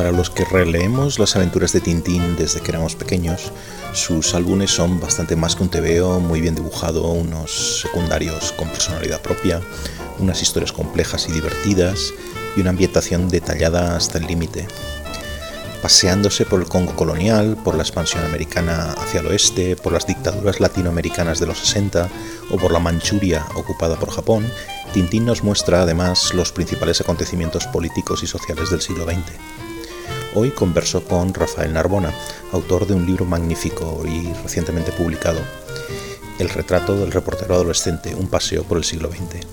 Para los que releemos las aventuras de Tintín desde que éramos pequeños, sus álbumes son bastante más que un tebeo, muy bien dibujado, unos secundarios con personalidad propia, unas historias complejas y divertidas y una ambientación detallada hasta el límite. Paseándose por el Congo colonial, por la expansión americana hacia el oeste, por las dictaduras latinoamericanas de los 60 o por la Manchuria ocupada por Japón, Tintín nos muestra además los principales acontecimientos políticos y sociales del siglo XX. Hoy converso con Rafael Narbona, autor de un libro magnífico y recientemente publicado, El retrato del reportero adolescente, un paseo por el siglo XX.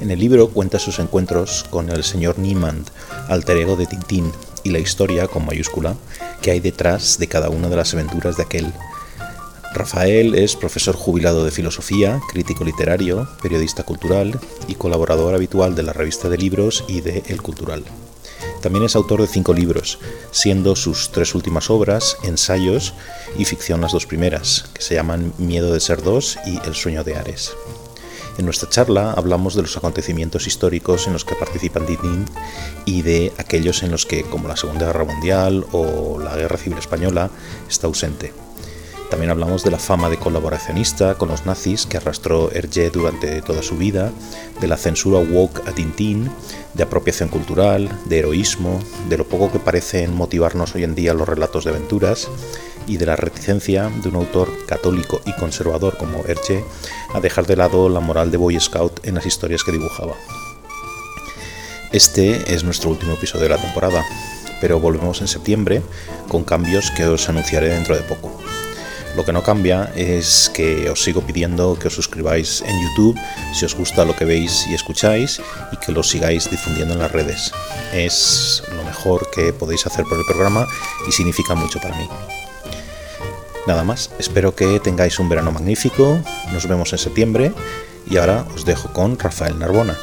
En el libro cuenta sus encuentros con el señor Niemand, alter ego de Tintín, y la historia, con mayúscula, que hay detrás de cada una de las aventuras de aquel Rafael es profesor jubilado de filosofía, crítico literario, periodista cultural y colaborador habitual de la revista de libros y de El Cultural. También es autor de cinco libros, siendo sus tres últimas obras ensayos y ficción las dos primeras, que se llaman Miedo de ser dos y El sueño de Ares. En nuestra charla hablamos de los acontecimientos históricos en los que participan Tintín y de aquellos en los que, como la Segunda Guerra Mundial o la Guerra Civil Española, está ausente. También hablamos de la fama de colaboracionista con los nazis que arrastró Hergé durante toda su vida, de la censura woke a Tintín, de apropiación cultural, de heroísmo, de lo poco que parecen motivarnos hoy en día los relatos de aventuras y de la reticencia de un autor católico y conservador como Hergé a dejar de lado la moral de Boy Scout en las historias que dibujaba. Este es nuestro último episodio de la temporada, pero volvemos en septiembre con cambios que os anunciaré dentro de poco. Lo que no cambia es que os sigo pidiendo que os suscribáis en YouTube si os gusta lo que veis y escucháis y que lo sigáis difundiendo en las redes. Es lo mejor que podéis hacer por el programa y significa mucho para mí. Nada más, espero que tengáis un verano magnífico, nos vemos en septiembre y ahora os dejo con Rafael Narbona.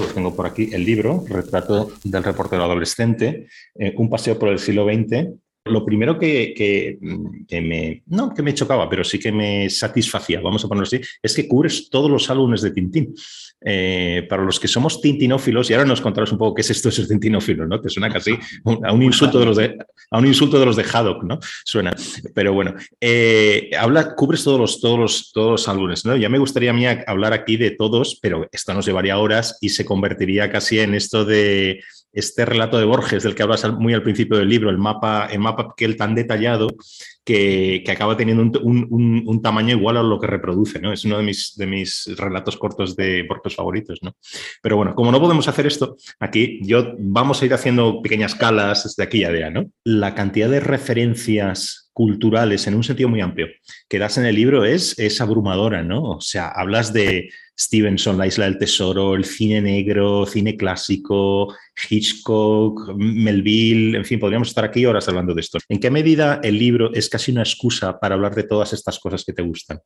Tengo por aquí el libro, Retrato del reportero adolescente, eh, un paseo por el siglo XX. Lo primero que, que, me, no que me chocaba, pero sí que me satisfacía, vamos a ponerlo así, es que cubres todos los álbumes de Tintín. Eh, para los que somos tintinófilos, y ahora nos contarás un poco qué es esto de ser tintinófilo, ¿no? Que suena casi a un insulto de los de, a un insulto de los de Haddock, ¿no? Suena. Pero bueno, eh, habla, cubres todos los, todos, los, todos los álbumes, ¿no? Ya me gustaría a mí hablar aquí de todos, pero esto nos llevaría horas y se convertiría casi en esto de este relato de Borges del que hablas muy al principio del libro, el mapa, el mapa que él tan detallado que, acaba teniendo un, tamaño igual a lo que reproduce, ¿no? Es uno de mis, de mis relatos cortos de Borges favoritos, ¿no? Pero bueno, como no podemos hacer esto, aquí yo vamos a ir haciendo pequeñas calas desde aquí a allá, ¿no? La cantidad de referencias culturales en un sentido muy amplio que das en el libro es, es abrumadora, ¿no? O sea, hablas de Stevenson, La Isla del Tesoro, el cine negro, cine clásico, Hitchcock, Melville, en fin, podríamos estar aquí horas hablando de esto. ¿En qué medida el libro es casi una excusa para hablar de todas estas cosas que te gustan?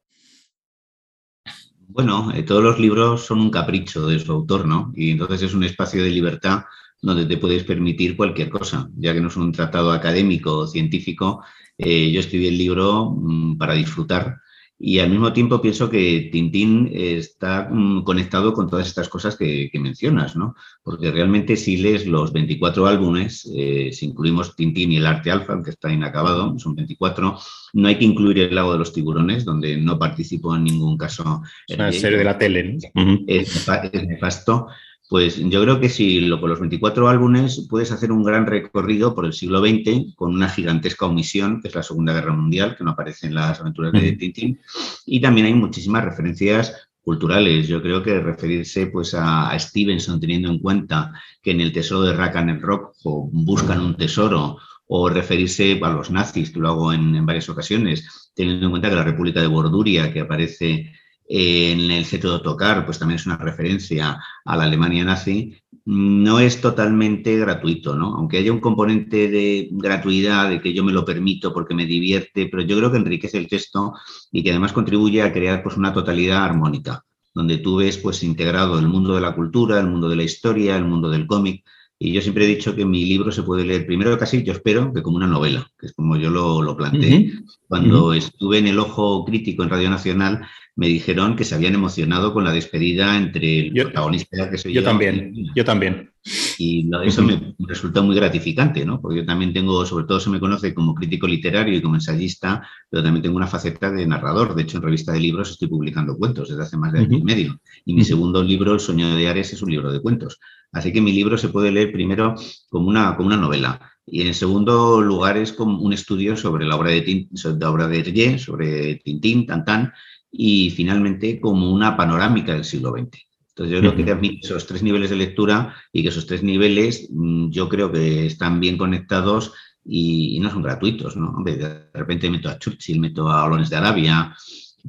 Bueno, eh, todos los libros son un capricho de su autor, ¿no? Y entonces es un espacio de libertad donde te puedes permitir cualquier cosa, ya que no es un tratado académico o científico. Eh, yo escribí el libro mm, para disfrutar y al mismo tiempo pienso que Tintín está mm, conectado con todas estas cosas que, mencionas, ¿no? Porque realmente si lees los 24 álbumes, eh, si incluimos Tintín y el arte alfa, que está inacabado, son 24, no hay que incluir el lago de los tiburones, donde no participó en ningún caso. Es una serie de la tele. ¿no? Es, es nefasto. Pues yo creo que si lo, con los 24 álbumes puedes hacer un gran recorrido por el siglo XX con una gigantesca omisión, que es la Segunda Guerra Mundial, que no aparece en las aventuras de Tintín. Y también hay muchísimas referencias culturales. Yo creo que referirse pues, a, Stevenson teniendo en cuenta que en el tesoro de Rakan el Rock buscan un tesoro o referirse a los nazis, que lo hago en, en varias ocasiones, teniendo en cuenta que la República de Borduria, que aparece en el centro de tocar, pues también es una referencia a la Alemania nazi, no es totalmente gratuito, ¿no? Aunque haya un componente de gratuidad, de que yo me lo permito porque me divierte, pero yo creo que enriquece el texto y que además contribuye a crear pues, una totalidad armónica, donde tú ves pues, integrado el mundo de la cultura, el mundo de la historia, el mundo del cómic, Y yo siempre he dicho que mi libro se puede leer primero casi, yo espero, que como una novela, que es como yo lo, lo planteé. Cuando estuve en el Ojo Crítico en Radio Nacional, me dijeron que se habían emocionado con la despedida entre el protagonista que soy yo. Yo también, yo también. Y eso me resulta muy gratificante, ¿no? Porque yo también tengo, sobre todo se me conoce como crítico literario y como ensayista, pero también tengo una faceta de narrador. De hecho, en revista de libros estoy publicando cuentos desde hace más de año y medio. Y mi segundo libro, El sueño de Ares, es un libro de cuentos. Así que mi libro se puede leer primero como una, como una novela. Y en segundo lugar es como un estudio sobre la obra de, la obra de Hergé, sobre Tintín, Tantán, y finalmente como una panorámica del siglo XX. Entonces yo creo que admite esos tres niveles de lectura y que esos tres niveles mm, yo creo que están bien conectados y, no son gratuitos, ¿no? de repente meto a Churchill, meto a Olones de Arabia,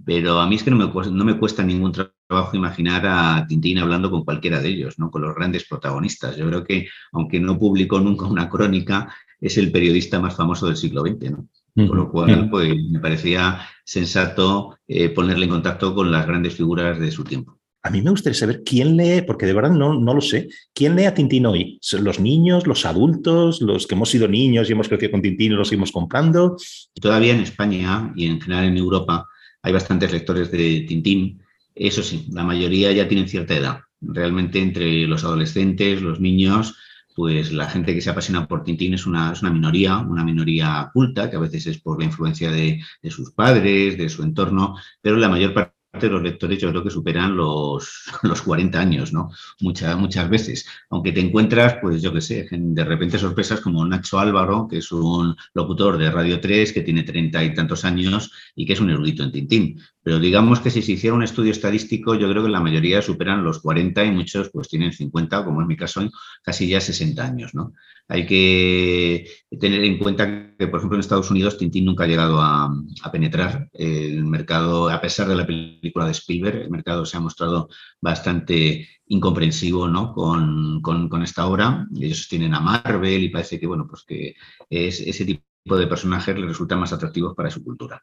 pero a mí es que no me, no me cuesta ningún trabajo imaginar a Tintín hablando con cualquiera de ellos, ¿no? con los grandes protagonistas. Yo creo que, aunque no publicó nunca una crónica, es el periodista más famoso del siglo XX. ¿no? Con lo cual, pues, me parecía sensato eh, ponerle en contacto con las grandes figuras de su tiempo. A mí me gustaría saber quién lee, porque de verdad no, no lo sé, quién lee a Tintín hoy. ¿Los niños, los adultos, los que hemos sido niños y hemos crecido con Tintín y los seguimos comprando? Todavía en España y en general en Europa hay bastantes lectores de Tintín. Eso sí, la mayoría ya tienen cierta edad. Realmente entre los adolescentes, los niños, pues la gente que se apasiona por Tintín es una, minoría, una minoría culta, que a veces es por la influencia de, de, sus padres, de su entorno, pero la mayor parte de los lectores yo creo que superan los, los 40 años, ¿no? Muchas, muchas veces. Aunque te encuentras, pues yo qué sé, de repente sorpresas como Nacho Álvaro, que es un locutor de Radio 3, que tiene treinta y tantos años y que es un erudito en Tintín. Pero digamos que si se hiciera un estudio estadístico, yo creo que la mayoría superan los 40 y muchos pues tienen 50, como es mi caso, casi ya 60 años, ¿no? Hay que tener en cuenta que, por ejemplo, en Estados Unidos Tintín nunca ha llegado a, penetrar el mercado, a pesar de la película de Spielberg, el mercado se ha mostrado bastante incomprensivo ¿no? con, esta obra. Ellos tienen a Marvel y parece que, bueno, pues es, ese tipo de personajes les resultan más atractivos para su cultura.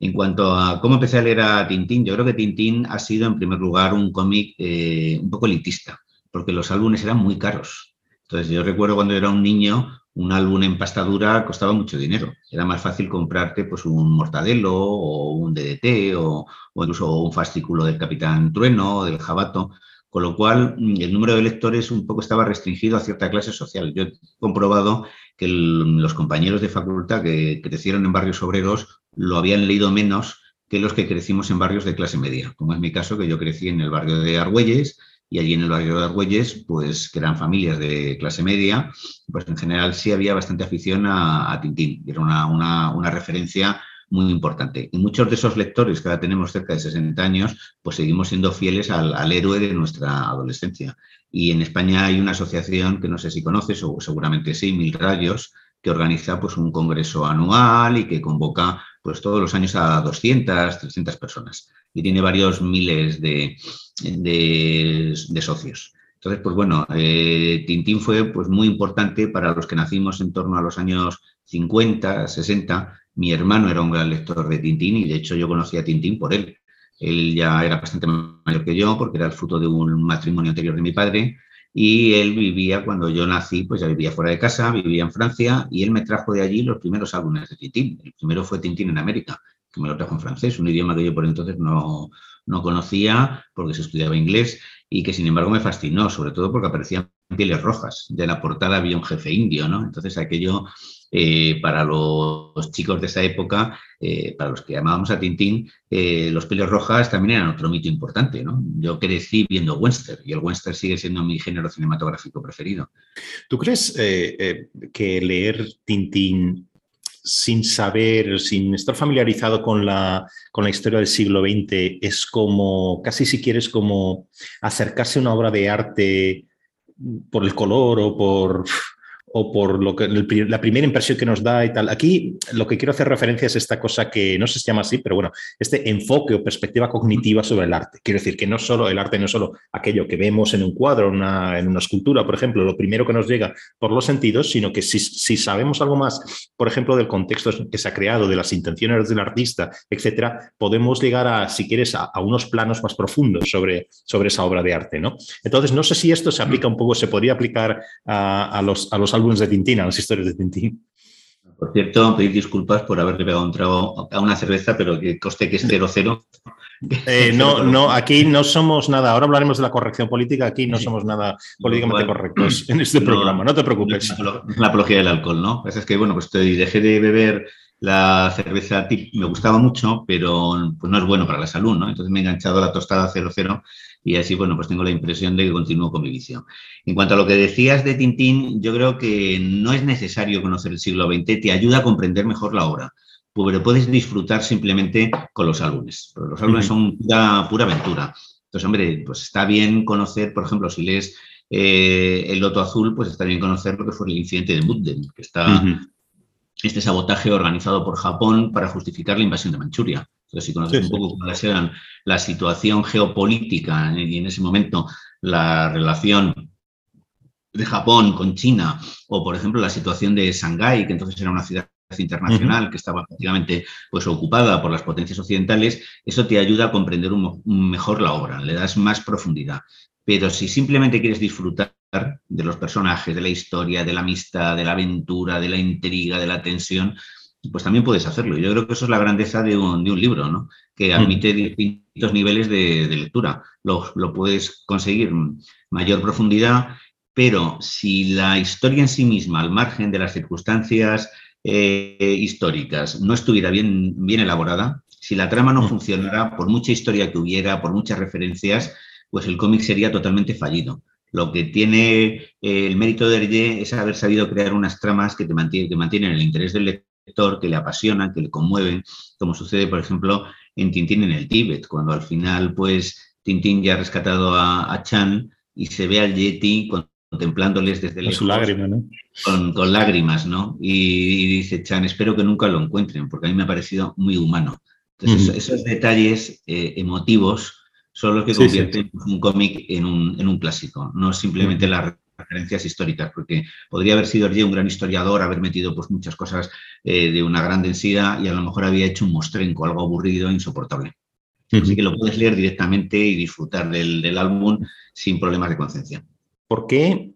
En cuanto a cómo empecé a leer a Tintín, yo creo que Tintín ha sido, en primer lugar, un cómic eh, un poco elitista, porque los álbumes eran muy caros entonces yo recuerdo cuando era un niño, un álbum en pastadura costaba mucho dinero. Era más fácil comprarte pues, un Mortadelo o un DDT o, incluso un fascículo del Capitán Trueno o del Jabato. Con lo cual, mm, el número de lectores un poco estaba restringido a cierta clase social. Yo he comprobado que los compañeros de facultad que crecieron en barrios obreros lo habían leído menos que los que crecimos en barrios de clase media, como es mi caso, que yo crecí en el barrio de Argüelles y allí en el barrio de Argüelles, pues que eran familias de clase media, pues en general sí había bastante afición a, Tintín, era una, una, referencia muy importante. Y muchos de esos lectores que ahora tenemos cerca de 60 años, pues seguimos siendo fieles al, héroe de nuestra adolescencia. Y en España hay una asociación que no sé si conoces, o seguramente sí, Mil Rayos, que organiza pues un congreso anual y que convoca pues todos los años a 200, 300 personas y tiene varios miles de, de, socios. Entonces, pues bueno, eh, Tintín fue pues, muy importante para los que nacimos en torno a los años 50, 60. Mi hermano era un gran lector de Tintín y de hecho yo conocí a Tintín por él. Él ya era bastante mayor que yo porque era el fruto de un matrimonio anterior de mi padre y él vivía, cuando yo nací, pues ya vivía fuera de casa, vivía en Francia y él me trajo de allí los primeros álbumes de Tintín. El primero fue Tintín en América, que me lo trajo en francés, un idioma que yo por entonces no, no conocía porque se estudiaba inglés y que sin embargo me fascinó, sobre todo porque aparecían pieles rojas. De la portada había un jefe indio, ¿no? Entonces aquello eh, para los chicos de esa época, eh, para los que llamábamos a Tintín, eh, los pieles rojas también eran otro mito importante, ¿no? Yo crecí viendo western y el western sigue siendo mi género cinematográfico preferido. ¿Tú crees que leer Tintín sin saber, sin estar familiarizado con la, con la historia del siglo XX, es como, casi si quieres, como acercarse a una obra de arte por el color o por, o por lo que, la primera impresión que nos da y tal. Aquí lo que quiero hacer referencia es esta cosa que no se llama así, pero bueno, este enfoque o perspectiva cognitiva sobre el arte. Quiero decir que no solo el arte no solo aquello que vemos en un cuadro, una, en una escultura, por ejemplo, lo primero que nos llega por los sentidos, sino que si, si sabemos algo más, por ejemplo, del contexto que se ha creado, de las intenciones del artista, etcétera, podemos llegar a, si quieres, a, unos planos más profundos sobre, sobre esa obra de arte, ¿no? Entonces, no sé si esto se aplica un poco, se podría aplicar a, a los, a los álbumes de Tintín, a las historias de Tintín. Por cierto, pedir disculpas por haberle pegado un trago a una cerveza, pero que coste que es 0-0. Eh, no, no, aquí no somos nada. Ahora hablaremos de la corrección política. Aquí no somos nada políticamente correctos en este programa. No te preocupes. La apología del alcohol, ¿no? Es que, bueno, pues dejé de beber la cerveza me gustaba mucho, pero pues no es bueno para la salud, ¿no? Entonces me he enganchado a la tostada 00 y así, bueno, pues tengo la impresión de que continúo con mi visión. En cuanto a lo que decías de Tintín, yo creo que no es necesario conocer el siglo XX, te ayuda a comprender mejor la obra, pero puedes disfrutar simplemente con los álbumes. Los álbumes son pura, pura aventura. Entonces, hombre, pues está bien conocer, por ejemplo, si lees eh, El Loto Azul, pues está bien conocer lo que fue el incidente de Mudden, que está este sabotaje organizado por Japón para justificar la invasión de Manchuria. Entonces, si conoces un poco cómo era la situación geopolítica y en ese momento la relación de Japón con China, o por ejemplo la situación de Shanghái, que entonces era una ciudad internacional que estaba prácticamente pues, ocupada por las potencias occidentales, eso te ayuda a comprender mejor la obra, le das más profundidad. Pero si simplemente quieres disfrutar de los personajes, de la historia, de la amistad, de la aventura, de la intriga, de la tensión, pues también puedes hacerlo. Yo creo que eso es la grandeza de un, libro, ¿no? que mm. admite distintos niveles de, lectura. Lo, puedes conseguir mayor profundidad, pero si la historia en sí misma, al margen de las circunstancias eh, históricas, no estuviera bien, bien elaborada, si la trama no mm. funcionara, por mucha historia que hubiera, por muchas referencias, pues el cómic sería totalmente fallido. Lo que tiene eh, el mérito de Hergé es haber sabido crear unas tramas que, te mantienen, que mantienen el interés del lector, que le apasionan, que le conmueven, como sucede, por ejemplo, en Tintín en el Tíbet, cuando al final, pues, Tintín ya ha rescatado a, Chan y se ve al Yeti contemplándoles desde lejos. Su lágrima, ¿no? Con, lágrimas, ¿no? Y, dice Chan, espero que nunca lo encuentren, porque a mí me ha parecido muy humano. Entonces, esos, detalles eh, emotivos son los que convierten un cómic en un, clásico, no simplemente las referencias históricas, porque podría haber sido un gran historiador, haber metido pues, muchas cosas eh, de una gran densidad y a lo mejor había hecho un mostrenco, algo aburrido e insoportable. Así que lo puedes leer directamente y disfrutar del, álbum sin problemas de conciencia. ¿Por qué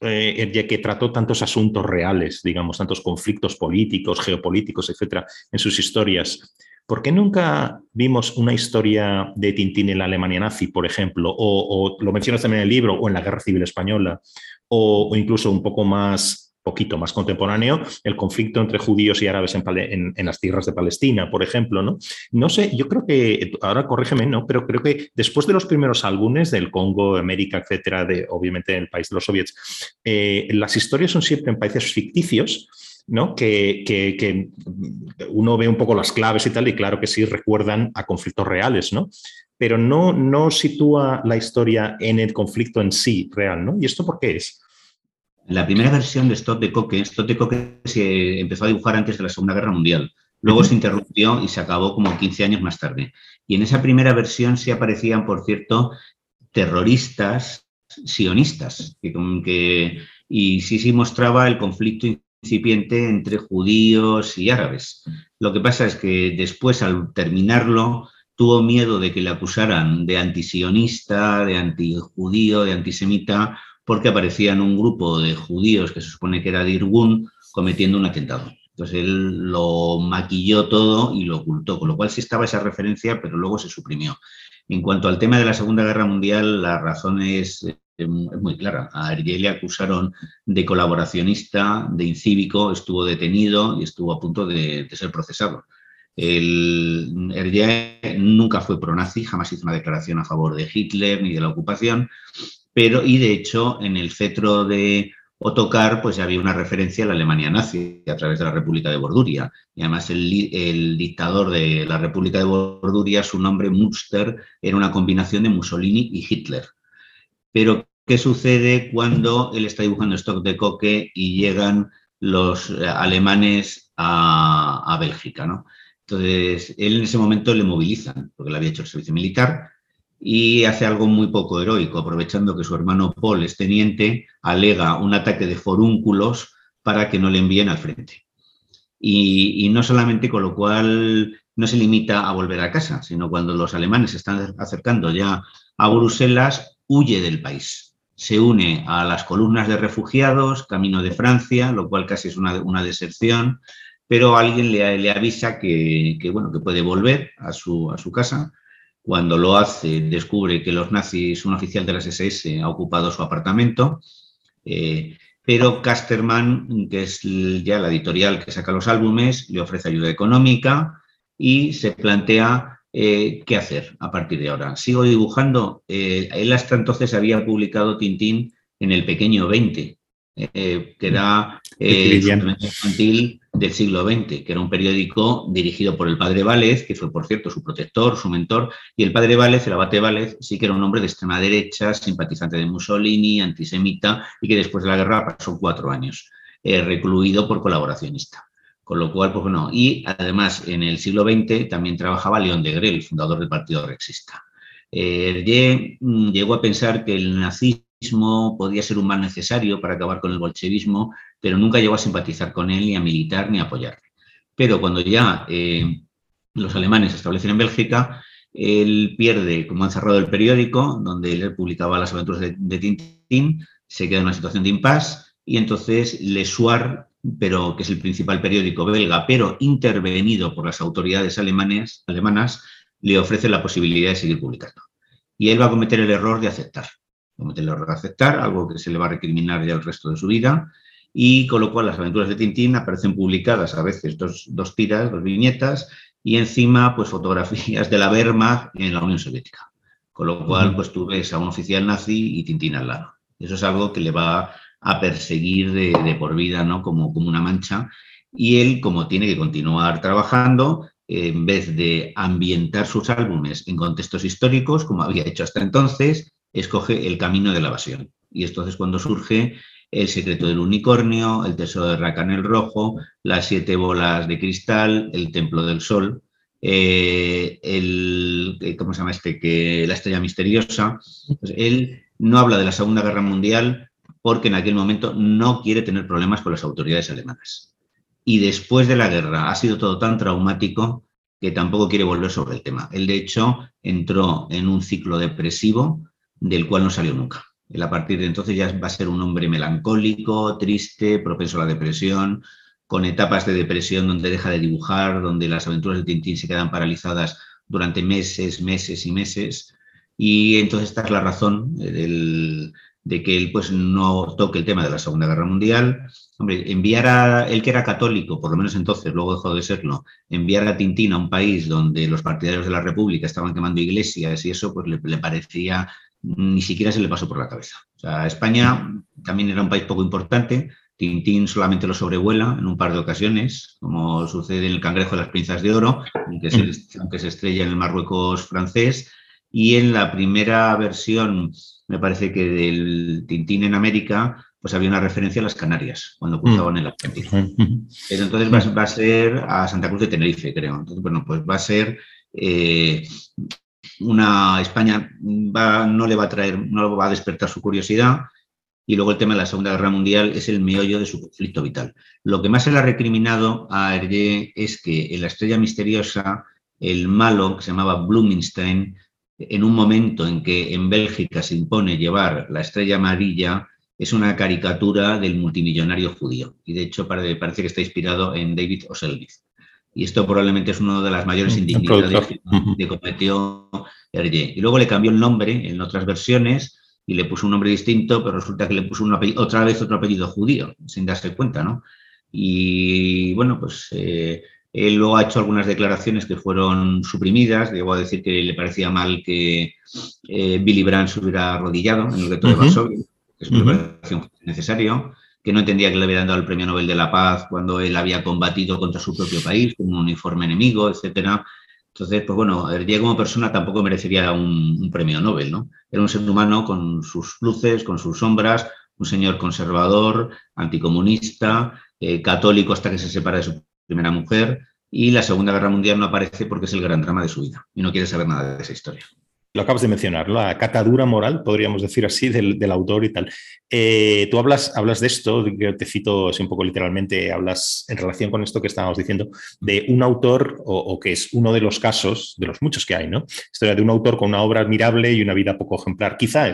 eh, ya que trató tantos asuntos reales, digamos, tantos conflictos políticos, geopolíticos, etcétera, en sus historias, ¿Por qué nunca vimos una historia de Tintín en la Alemania nazi, por ejemplo? O, lo mencionas también en el libro, o en la Guerra Civil Española, o, incluso un poco más, poquito más contemporáneo, el conflicto entre judíos y árabes en, las tierras de Palestina, por ejemplo, ¿no? No sé, yo creo que, ahora corrígeme, ¿no? Pero creo que después de los primeros álbumes del Congo, América, etcétera, de, obviamente en el país de los soviets, eh, las historias son siempre en países ficticios, ¿no? Que, uno ve un poco las claves y tal, y claro que sí recuerdan a conflictos reales, ¿no? Pero no, no sitúa la historia en el conflicto en sí real, ¿no? ¿Y esto por qué es? La primera versión de Stott de Coque, Stott de Coque se empezó a dibujar antes de la Segunda Guerra Mundial. Luego se interrumpió y se acabó como 15 años más tarde. Y en esa primera versión sí aparecían, por cierto, terroristas sionistas, que, que, y sí sí mostraba el conflicto incipiente entre judíos y árabes. Lo que pasa es que después, al terminarlo, tuvo miedo de que le acusaran de antisionista, de antijudío, de antisemita, porque aparecían un grupo de judíos que se supone que era de Irgun cometiendo un atentado. Entonces él lo maquilló todo y lo ocultó, con lo cual sí estaba esa referencia, pero luego se suprimió. En cuanto al tema de la Segunda Guerra Mundial, la razón es muy clara. A Hergé le acusaron de colaboracionista, de incívico, estuvo detenido y estuvo a punto de, ser procesado. El nunca fue pronazi, jamás hizo una declaración a favor de Hitler ni de la ocupación, pero y de hecho en el cetro de Otokar pues había una referencia a la Alemania nazi a través de la República de Borduria. Y además el, el dictador de la República de Borduria, su nombre Münster, era una combinación de Mussolini y Hitler. Pero qué sucede cuando él está dibujando stock de coque y llegan los eh, alemanes a, Bélgica. ¿no? Entonces, él en ese momento le movilizan, porque le había hecho el servicio militar, y hace algo muy poco heroico, aprovechando que su hermano Paul es teniente, alega un ataque de forúnculos para que no le envíen al frente. Y, y, no solamente con lo cual no se limita a volver a casa, sino cuando los alemanes se están acercando ya a Bruselas, huye del país se une a las columnas de refugiados, camino de Francia, lo cual casi es una, una deserción, pero alguien le, le avisa que, bueno, que puede volver a su, a su casa. Cuando lo hace, descubre que los nazis, un oficial de las SS, ha ocupado su apartamento. Eh, pero Casterman, que es ya la editorial que saca los álbumes, le ofrece ayuda económica y se plantea eh, ¿qué hacer a partir de ahora? ¿Sigo dibujando? Eh, él hasta entonces había publicado Tintín en el Pequeño 20, eh, que era el infantil del siglo XX, que era un periódico dirigido por el padre Vález, que fue, por cierto, su protector, su mentor, y el padre Vález, el abate Vález, sí que era un hombre de extrema derecha, simpatizante de Mussolini, antisemita, y que después de la guerra pasó cuatro años recluido por colaboracionista. Con lo cual, pues bueno, y además en el siglo XX también trabajaba León de Grel, fundador del Partido Rexista. Eh, llegó a pensar que el nazismo podía ser un mal necesario para acabar con el bolchevismo, pero nunca llegó a simpatizar con él, ni a militar, ni a apoyarle. Pero cuando ya eh, los alemanes se establecen en Bélgica, él pierde, como han cerrado el periódico, donde él publicaba las aventuras de, de Tintín, se queda en una situación de impasse y entonces Le pero que es el principal periódico belga, pero intervenido por las autoridades alemanes, alemanas, le ofrece la posibilidad de seguir publicando. Y él va a cometer el error de aceptar. Cometer el error de aceptar, algo que se le va a recriminar ya el resto de su vida, y con lo cual las aventuras de Tintín aparecen publicadas a veces dos, dos tiras, dos viñetas, y encima pues fotografías de la Wehrmacht en la Unión Soviética. Con lo cual, pues tú ves a un oficial nazi y Tintín al lado. Eso es algo que le va a perseguir de, por vida, ¿no? Como, como una mancha. Y él, como tiene que continuar trabajando, en vez de ambientar sus álbumes en contextos históricos, como había hecho hasta entonces, escoge el camino de la evasión. Y entonces cuando surge El secreto del unicornio, El tesoro de Racan el rojo, Las siete bolas de cristal, El templo del sol, eh, el, ¿cómo se llama este? Que, la estrella misteriosa. Pues él no habla de la Segunda Guerra Mundial, porque en aquel momento no quiere tener problemas con las autoridades alemanas. Y después de la guerra ha sido todo tan traumático que tampoco quiere volver sobre el tema. Él, de hecho, entró en un ciclo depresivo del cual no salió nunca. Él a partir de entonces ya va a ser un hombre melancólico, triste, propenso a la depresión, con etapas de depresión donde deja de dibujar, donde las aventuras de Tintín se quedan paralizadas durante meses, meses y meses. Y entonces esta es la razón del, de que él pues no toque el tema de la Segunda Guerra Mundial. Hombre, enviar a él que era católico, por lo menos entonces, luego dejó de serlo, enviar a Tintín a un país donde los partidarios de la República estaban quemando iglesias y eso, pues le, parecía, ni siquiera se le pasó por la cabeza. O sea, España también era un país poco importante, Tintín solamente lo sobrevuela en un par de ocasiones, como sucede en el Cangrejo de las Pinzas de Oro, aunque se, aunque se estrella en el Marruecos francés, y en la primera versión me parece que del Tintín en América, pues había una referencia a las Canarias, cuando cruzaban el Atlántico. Pero entonces va, a ser a Santa Cruz de Tenerife, creo. Entonces, bueno, pues va a ser eh, una España no le va a traer, no va a despertar su curiosidad. Y luego el tema de la Segunda Guerra Mundial es el meollo de su conflicto vital. Lo que más se le ha recriminado a Hergé es que en la estrella misteriosa, el malo, que se llamaba Blumenstein, en un momento en que en Bélgica se impone llevar la estrella amarilla, es una caricatura del multimillonario judío. Y de hecho parece que está inspirado en David Oselvis. Y esto probablemente es una de las mayores indignidades que cometió Hergé. Y luego le cambió el nombre en otras versiones y le puso un nombre distinto, pero resulta que le puso otra vez otro apellido judío, sin darse cuenta, ¿no? Y bueno, pues eh, él luego ha hecho algunas declaraciones que fueron suprimidas. Llegó a decir que le parecía mal que eh, Billy Brandt se hubiera arrodillado en el reto de Varsovia, que es una declaración necesario, que no entendía que le hubieran dado el Premio Nobel de la Paz cuando él había combatido contra su propio país con un uniforme enemigo, etcétera. Entonces, pues bueno, Hergé como persona tampoco merecería un, premio Nobel, ¿no? Era un ser humano con sus luces, con sus sombras, un señor conservador, anticomunista, eh, católico hasta que se separa de su primera mujer, y la Segunda Guerra Mundial no aparece porque es el gran drama de su vida y no quiere saber nada de esa historia lo acabas de mencionar, la catadura moral, podríamos decir así, del, autor y tal. Eh, tú hablas, hablas de esto, te cito así un poco literalmente, hablas en relación con esto que estábamos diciendo, de un autor, o, que es uno de los casos, de los muchos que hay, ¿no? Historia de un autor con una obra admirable y una vida poco ejemplar. Quizá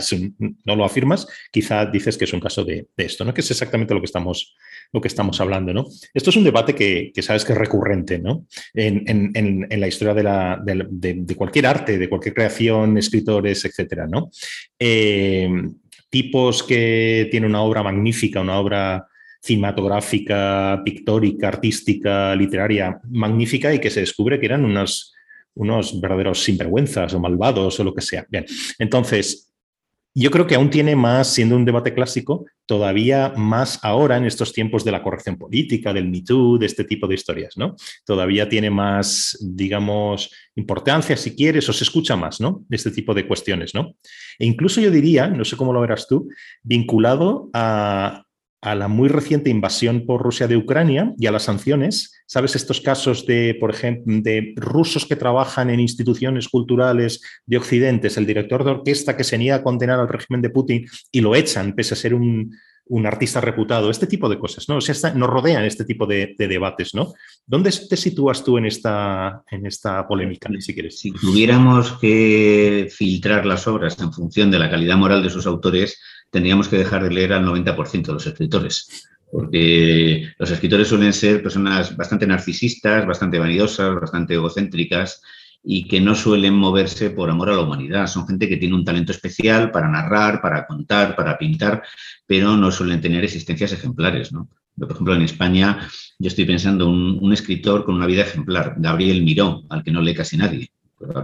no lo afirmas, quizá dices que es un caso de, de esto, ¿no? Que es exactamente lo que estamos lo que estamos hablando. ¿no? Esto es un debate que, sabes que es recurrente ¿no? en, la historia de, cualquier arte, de cualquier creación, escritores, etcétera. ¿no? Eh, tipos que tienen una obra magnífica, una obra cinematográfica, pictórica, artística, literaria magnífica y que se descubre que eran unos, unos verdaderos sinvergüenzas o malvados o lo que sea. Bien, entonces, yo creo que aún tiene más, siendo un debate clásico, todavía más ahora en estos tiempos de la corrección política, del Me Too, de este tipo de historias, ¿no? Todavía tiene más, digamos, importancia, si quieres, o se escucha más, ¿no? De este tipo de cuestiones, ¿no? E incluso yo diría, no sé cómo lo verás tú, vinculado a, a la muy reciente invasión por Rusia de Ucrania y a las sanciones. ¿Sabes estos casos de, por ejemplo, de rusos que trabajan en instituciones culturales de Occidente? El director de orquesta que se niega a condenar al régimen de Putin y lo echan pese a ser un, artista reputado, este tipo de cosas, ¿no? O sea, nos rodean este tipo de, debates, ¿no? ¿Dónde te sitúas tú en esta, en esta polémica, si quieres? Si tuviéramos que filtrar las obras en función de la calidad moral de sus autores, tendríamos que dejar de leer al 90% de los escritores, porque los escritores suelen ser personas bastante narcisistas, bastante vanidosas, bastante egocéntricas y que no suelen moverse por amor a la humanidad. Son gente que tiene un talento especial para narrar, para contar, para pintar, pero no suelen tener existencias ejemplares. Por ejemplo, en España yo estoy pensando un, un escritor con una vida ejemplar, Gabriel Miró, al que no lee casi nadie.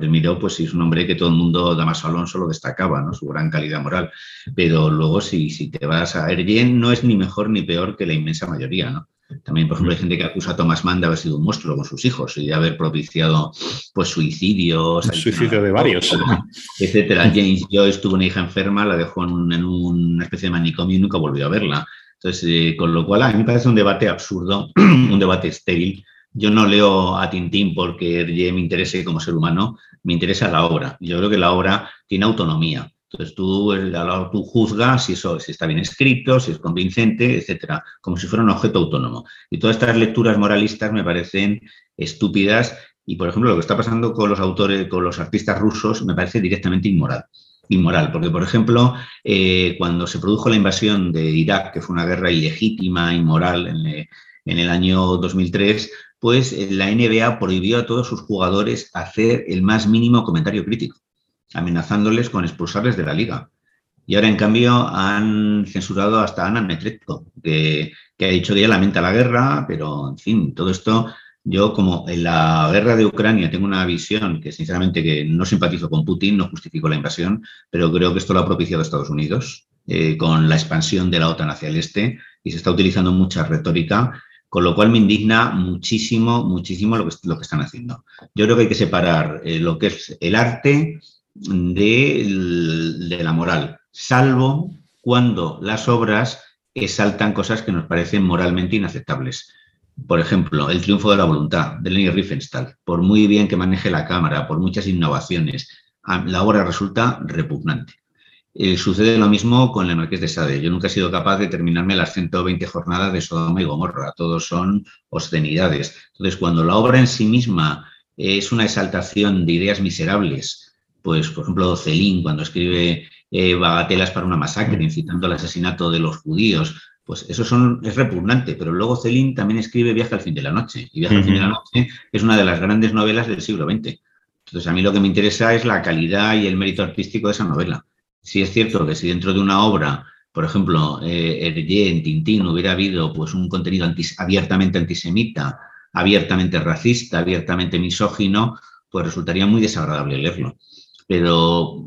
Miró, pues sí, es un hombre que todo el mundo, Damaso Alonso, lo destacaba, ¿no? Su gran calidad moral. Pero luego, si, si te vas a Ergen, no es ni mejor ni peor que la inmensa mayoría, ¿no? También, por ejemplo, hay gente que acusa a Thomas Mann de haber sido un monstruo con sus hijos y de haber propiciado pues, suicidios. suicidio de varios. Etcétera. James Joyce tuvo una hija enferma, la dejó en, una especie de manicomio y nunca volvió a verla. Entonces, eh, con lo cual, a mí me parece un debate absurdo, un debate estéril, yo no leo a Tintín porque me interese como ser humano, me interesa la obra. Yo creo que la obra tiene autonomía. Entonces tú, tú juzgas si eso si está bien escrito, si es convincente, etcétera, como si fuera un objeto autónomo. Y todas estas lecturas moralistas me parecen estúpidas y, por ejemplo, lo que está pasando con los autores, con los artistas rusos, me parece directamente inmoral. Inmoral, porque, por ejemplo, eh, cuando se produjo la invasión de Irak, que fue una guerra ilegítima, inmoral en, en el año 2003, pues la NBA prohibió a todos sus jugadores hacer el más mínimo comentario crítico, amenazándoles con expulsarles de la liga. Y ahora, en cambio, han censurado hasta a Ana Netrebko, que, ha dicho que ella lamenta la guerra, pero, en fin, todo esto, yo como en la guerra de Ucrania tengo una visión que, sinceramente, que no simpatizo con Putin, no justifico la invasión, pero creo que esto lo ha propiciado Estados Unidos, eh, con la expansión de la OTAN hacia el este, y se está utilizando mucha retórica con lo cual me indigna muchísimo, muchísimo lo que, están haciendo. Yo creo que hay que separar eh, lo que es el arte de, la moral, salvo cuando las obras exaltan cosas que nos parecen moralmente inaceptables. Por ejemplo, El triunfo de la voluntad de Leni Riefenstahl. Por muy bien que maneje la cámara, por muchas innovaciones, la obra resulta repugnante. Eh, sucede lo mismo con el Marqués de Sade. Yo nunca he sido capaz de terminarme las 120 jornadas de Sodoma y Gomorra. Todos son obscenidades. Entonces, cuando la obra en sí misma es una exaltación de ideas miserables, pues, por ejemplo, Celín, cuando escribe eh, bagatelas para una masacre, incitando al asesinato de los judíos, pues eso son, es repugnante. Pero luego Celín también escribe Viaje al fin de la noche. Y Viaje al fin de la noche es una de las grandes novelas del siglo XX. Entonces, a mí lo que me interesa es la calidad y el mérito artístico de esa novela. Si es cierto que si dentro de una obra, por ejemplo, eh, en Tintín, hubiera habido pues, un contenido abiertamente antisemita, abiertamente racista, abiertamente misógino, pues resultaría muy desagradable leerlo. Pero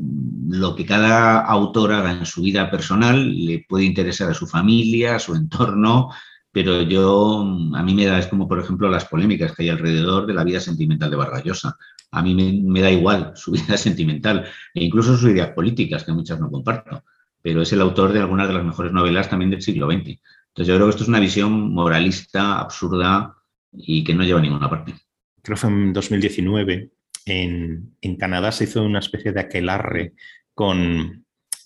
lo que cada autor haga en su vida personal le puede interesar a su familia, a su entorno, pero yo, a mí me da, es como por ejemplo las polémicas que hay alrededor de la vida sentimental de Vargallosa. A mí me, da igual su vida sentimental e incluso sus ideas políticas, que muchas no comparto, pero es el autor de algunas de las mejores novelas también del siglo XX. Entonces yo creo que esto es una visión moralista, absurda y que no lleva a ninguna parte. Creo que fue en 2019, en, en Canadá se hizo una especie de aquelarre con,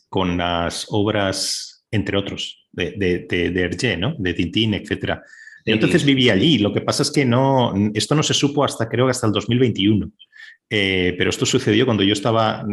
con las obras, entre otros, de, de, de, Hergé, ¿no? de Tintín, etcétera. entonces viví allí. Lo que pasa es que no, esto no se supo hasta creo que hasta el 2021. Eh, pero esto sucedió cuando yo estaba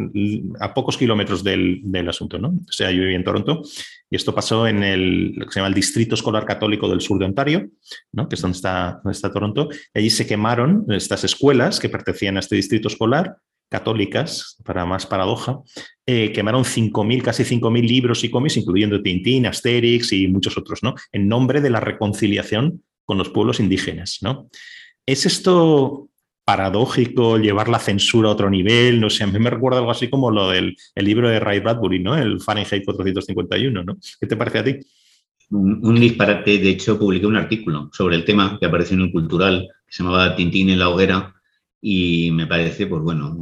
a pocos kilómetros del, del, asunto, ¿no? O sea, yo vivía en Toronto y esto pasó en el, lo que se llama el Distrito Escolar Católico del Sur de Ontario, ¿no? Que es donde está, está Toronto. Y allí se quemaron estas escuelas que pertenecían a este distrito escolar católicas, para más paradoja, eh, quemaron 5.000, casi 5.000 libros y cómics, incluyendo Tintín, Asterix y muchos otros, ¿no? En nombre de la reconciliación con los pueblos indígenas, ¿no? ¿Es esto paradójico llevar la censura a otro nivel? No sé, a mí me recuerda algo así como lo del libro de Ray Bradbury, ¿no? El Fahrenheit 451, ¿no? ¿Qué te parece a ti? Un, un, disparate, de hecho, publiqué un artículo sobre el tema que apareció en el Cultural, que se llamaba Tintín en la hoguera, y me parece, pues bueno,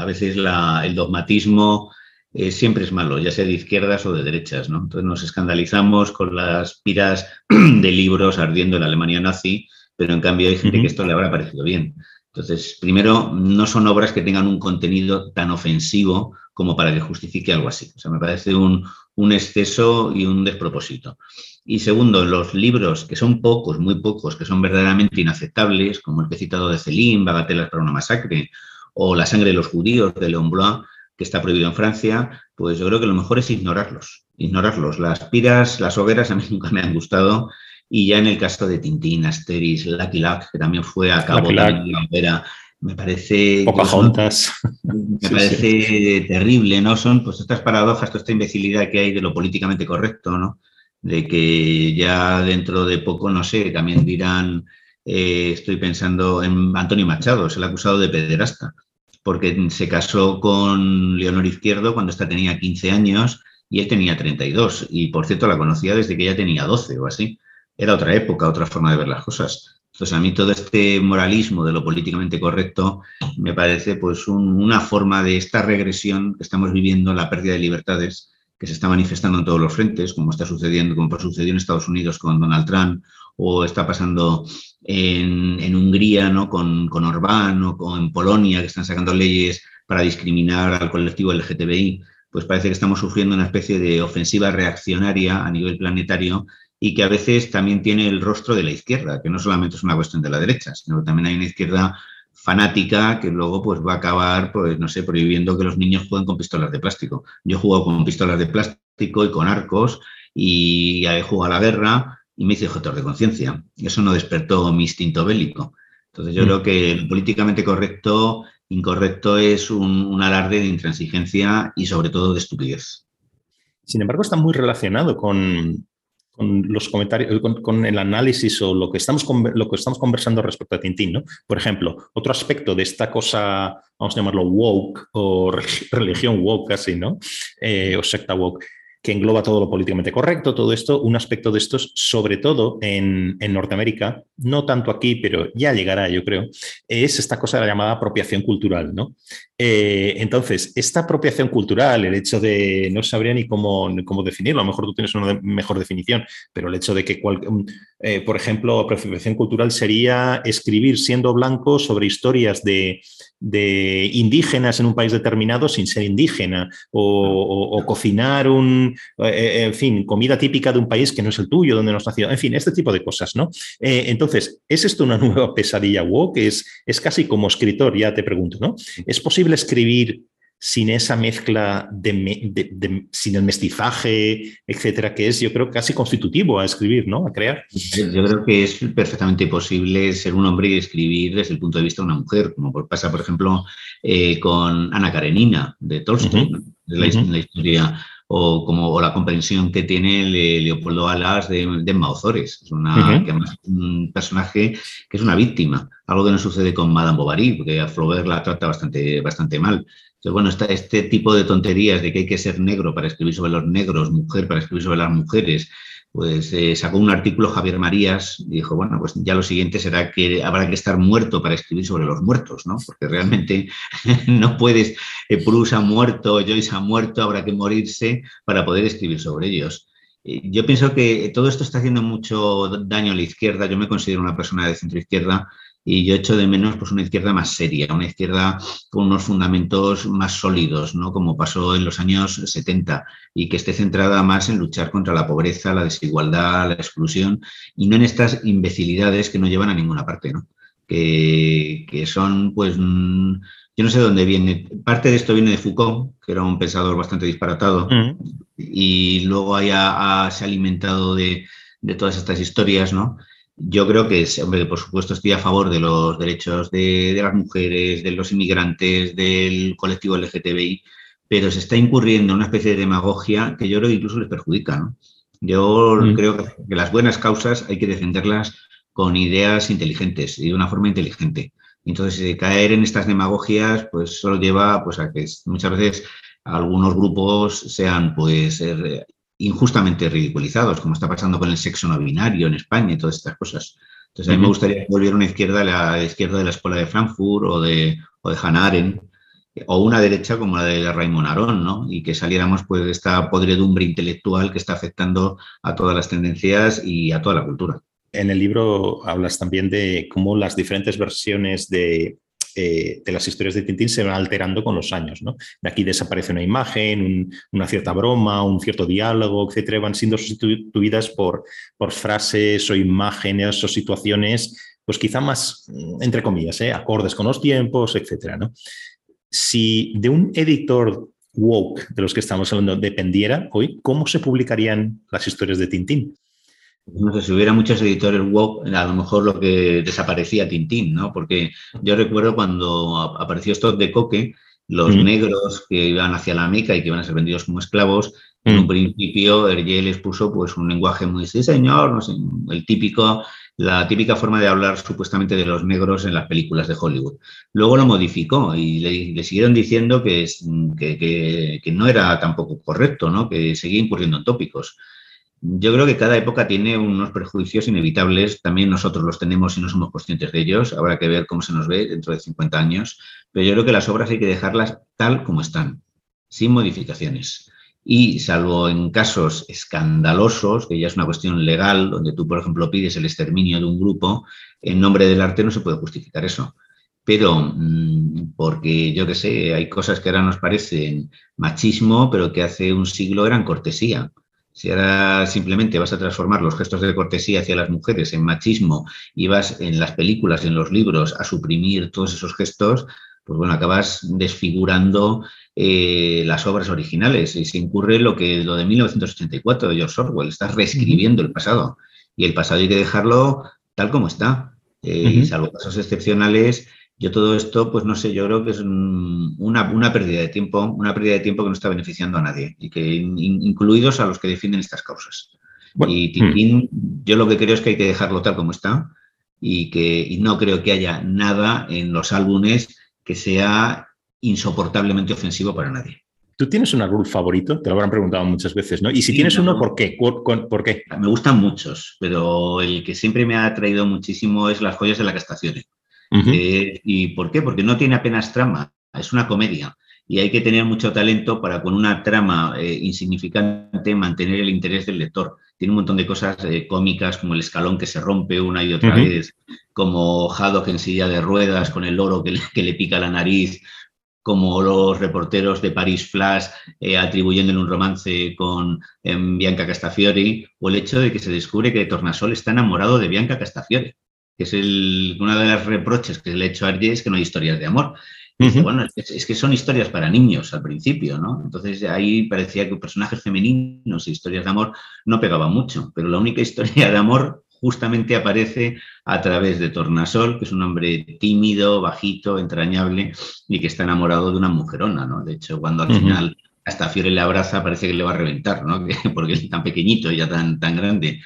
a veces el dogmatismo eh, siempre es malo, ya sea de izquierdas o de derechas, ¿no? Entonces nos escandalizamos con las piras de libros ardiendo en la Alemania nazi, pero en cambio hay gente que esto le habrá parecido bien. Entonces, primero, no son obras que tengan un contenido tan ofensivo como para que justifique algo así. O sea, me parece un, exceso y un despropósito. Y segundo, los libros, que son pocos, muy pocos, que son verdaderamente inaceptables, como el que he citado de Céline, Bagatelas para una masacre, o La sangre de los judíos de Leon Blois, que está prohibido en Francia, pues yo creo que lo mejor es ignorarlos, ignorarlos. Las piras, las hogueras a mí nunca me han gustado, y ya en el caso de Tintín, Asteris, Lucky Luck, que también fue a cabo de la hoguera, me parece... Pocahontas. Me parece terrible, ¿no? Son pues estas paradojas, toda esta imbecilidad que hay de lo políticamente correcto, ¿no? de que ya dentro de poco, no sé, también dirán, eh, estoy pensando en Antonio Machado, es el acusado de pederasta, porque se casó con Leonor Izquierdo cuando ésta tenía 15 años y él tenía 32. Y por cierto, la conocía desde que ella tenía 12 o así. Era otra época, otra forma de ver las cosas. Entonces, a mí todo este moralismo de lo políticamente correcto me parece pues una forma de esta regresión que estamos viviendo, la pérdida de libertades, que se está manifestando en todos los frentes, como está sucediendo, como sucedió en Estados Unidos con Donald Trump, o está pasando en, Hungría ¿no? con, con Orbán, o en Polonia, que están sacando leyes para discriminar al colectivo LGTBI, pues parece que estamos sufriendo una especie de ofensiva reaccionaria a nivel planetario y que a veces también tiene el rostro de la izquierda, que no solamente es una cuestión de la derecha, sino que también hay una izquierda fanática que luego pues va a acabar, pues no sé, prohibiendo que los niños jueguen con pistolas de plástico. Yo he jugado con pistolas de plástico y con arcos y he jugado a la guerra y me hice objetor de conciencia. Eso no despertó mi instinto bélico. Entonces yo mm. creo que políticamente correcto, incorrecto es un, un alarde de intransigencia y sobre todo de estupidez. Sin embargo, está muy relacionado con, con los comentarios, con, el análisis o lo que, estamos, lo que estamos conversando respecto a Tintín, ¿no? Por ejemplo, otro aspecto de esta cosa, vamos a llamarlo woke o religión woke casi, ¿no? Eh, o secta woke, que engloba todo lo políticamente correcto, todo esto, un aspecto de estos, sobre todo en, Norteamérica, no tanto aquí, pero ya llegará, yo creo, es esta cosa de la llamada apropiación cultural, ¿no? Eh, entonces, esta apropiación cultural, el hecho de, no sabría ni cómo, cómo definirlo, a lo mejor tú tienes una mejor definición, pero el hecho de que, mm, eh, por ejemplo, apropiación cultural sería escribir siendo blanco sobre historias de, de indígenas en un país determinado sin ser indígena, o, cocinar un, eh, eh, en fin, comida típica de un país que no es el tuyo, donde no has nacido, en fin, este tipo de cosas, ¿no? Eh, entonces, ¿es esto una nueva pesadilla woke? Es, es casi como escritor, ya te pregunto, ¿no? ¿Es posible escribir sin esa mezcla de, sin el mestizaje, etcétera, que es, yo creo, casi constitutivo a escribir, ¿no? A crear. Yo creo que es perfectamente posible ser un hombre y escribir desde el punto de vista de una mujer, como pasa, por ejemplo, eh, con Ana Karenina de Tolstoy, la, historia o como la comprensión que tiene Leopoldo Alas de, de Mauzores. Es una, un personaje que es una víctima, algo que no sucede con Madame Bovary, porque a Flaubert la trata bastante, bastante mal. Entonces, bueno, este tipo de tonterías de que hay que ser negro para escribir sobre los negros, mujer para escribir sobre las mujeres, pues eh, sacó un artículo Javier Marías y dijo, bueno, pues ya lo siguiente será que habrá que estar muerto para escribir sobre los muertos, ¿no? Porque realmente no puedes, eh, Proust ha muerto, Joyce ha muerto, habrá que morirse para poder escribir sobre ellos. Eh, yo pienso que todo esto está haciendo mucho daño a la izquierda. Yo me considero una persona de centro izquierda y yo echo de menos pues, una izquierda más seria, una izquierda con unos fundamentos más sólidos, ¿no? como pasó en los años 70, y que esté centrada más en luchar contra la pobreza, la desigualdad, la exclusión, y no en estas imbecilidades que no llevan a ninguna parte, ¿no? que, que son, pues, mm, yo no sé de dónde viene. Parte de esto viene de Foucault, que era un pensador bastante disparatado, y luego haya, se ha alimentado de, de todas estas historias, ¿no? Yo creo que, hombre, por supuesto, estoy a favor de los derechos de, las mujeres, de los inmigrantes, del colectivo LGTBI, pero se está incurriendo en una especie de demagogia que yo creo que incluso les perjudica. ¿no? Yo mm. creo que las buenas causas hay que defenderlas con ideas inteligentes y de una forma inteligente. Entonces, eh, caer en estas demagogias, pues solo lleva pues, a que muchas veces algunos grupos sean pues er, injustamente ridiculizados, como está pasando con el sexo no binario en España y todas estas cosas. Entonces, a mí me gustaría que volviera una izquierda a la izquierda de la Escuela de Frankfurt o de, o de Hannah Arendt, o una derecha como la de Raymond Aron, ¿no? Y que saliéramos pues de esta podredumbre intelectual que está afectando a todas las tendencias y a toda la cultura. En el libro hablas también de cómo las diferentes versiones de eh, de las historias de Tintín se van alterando con los años. ¿no? De aquí desaparece una imagen, una cierta broma, un cierto diálogo, etcétera, van siendo sustituidas por, por frases o imágenes o situaciones, pues quizá más, entre comillas, ¿eh? acordes con los tiempos, etcétera. ¿no? Si de un editor woke de los que estamos hablando dependiera hoy, ¿cómo se publicarían las historias de Tintín? No sé, si hubiera muchos editores web, a lo mejor lo que desaparecía Tintín, ¿no? Porque yo recuerdo cuando apareció esto de Coque, los negros que iban hacia la Meca y que iban a ser vendidos como esclavos, en un principio Hergé les puso pues un lenguaje muy, sí señor, no sé, el típico, la típica forma de hablar supuestamente de los negros en las películas de Hollywood. Luego lo modificó y le, siguieron diciendo que, que, que, no era tampoco correcto, ¿no? Que seguía incurriendo en tópicos. Yo creo que cada época tiene unos prejuicios inevitables, también nosotros los tenemos y no somos conscientes de ellos, habrá que ver cómo se nos ve dentro de 50 años, pero yo creo que las obras hay que dejarlas tal como están, sin modificaciones. Y salvo en casos escandalosos, que ya es una cuestión legal, donde tú, por ejemplo, pides el exterminio de un grupo, en nombre del arte no se puede justificar eso. Pero mm, porque, yo qué sé, hay cosas que ahora nos parecen machismo, pero que hace un siglo eran cortesía. Si ahora simplemente vas a transformar los gestos de cortesía hacia las mujeres en machismo y vas en las películas, en los libros, a suprimir todos esos gestos, pues bueno, acabas desfigurando eh, las obras originales. Y se incurre lo que lo de 1984 de George Orwell, estás reescribiendo el pasado. Y el pasado hay que dejarlo tal como está. Eh, y salvo casos excepcionales, yo todo esto, pues no sé, yo creo que es una, una, pérdida de tiempo, una pérdida de tiempo que no está beneficiando a nadie, y que incluidos a los que defienden estas causas. y Tintín, yo lo que creo es que hay que dejarlo tal como está y que y no creo que haya nada en los álbumes que sea insoportablemente ofensivo para nadie. ¿Tú tienes un árbol favorito? Te lo habrán preguntado muchas veces, ¿no? Y si tienes uno, ¿por qué? ¿Por, qué? Me gustan muchos, pero el que siempre me ha atraído muchísimo es Las joyas de la Castación. Eh, ¿Y por qué? Porque no tiene apenas trama, es una comedia y hay que tener mucho talento para con una trama eh, insignificante mantener el interés del lector. Tiene un montón de cosas eh, cómicas como el escalón que se rompe una y otra vez, como Haddock en silla de ruedas con el que le, que le pica la nariz, como los reporteros de Paris Flash atribuyéndole un romance con em, Bianca Castafiore, o el hecho de que se descubre que Tornasol está enamorado de Bianca Castafiore que es el, una de las reproches que le he hecho a Arje es que no hay historias de amor. dice, bueno, es, que son historias para niños al principio, ¿no? Entonces ahí parecía que personajes femeninos y historias de amor no pegaban mucho, pero la única historia de amor justamente aparece a través de Tornasol, que es un hombre tímido, bajito, entrañable y que está enamorado de una mujerona, ¿no? De hecho, cuando al final hasta Fiore le abraza, parece que le va a reventar, ¿no? Porque es tan pequeñito y ya tan, tan grande.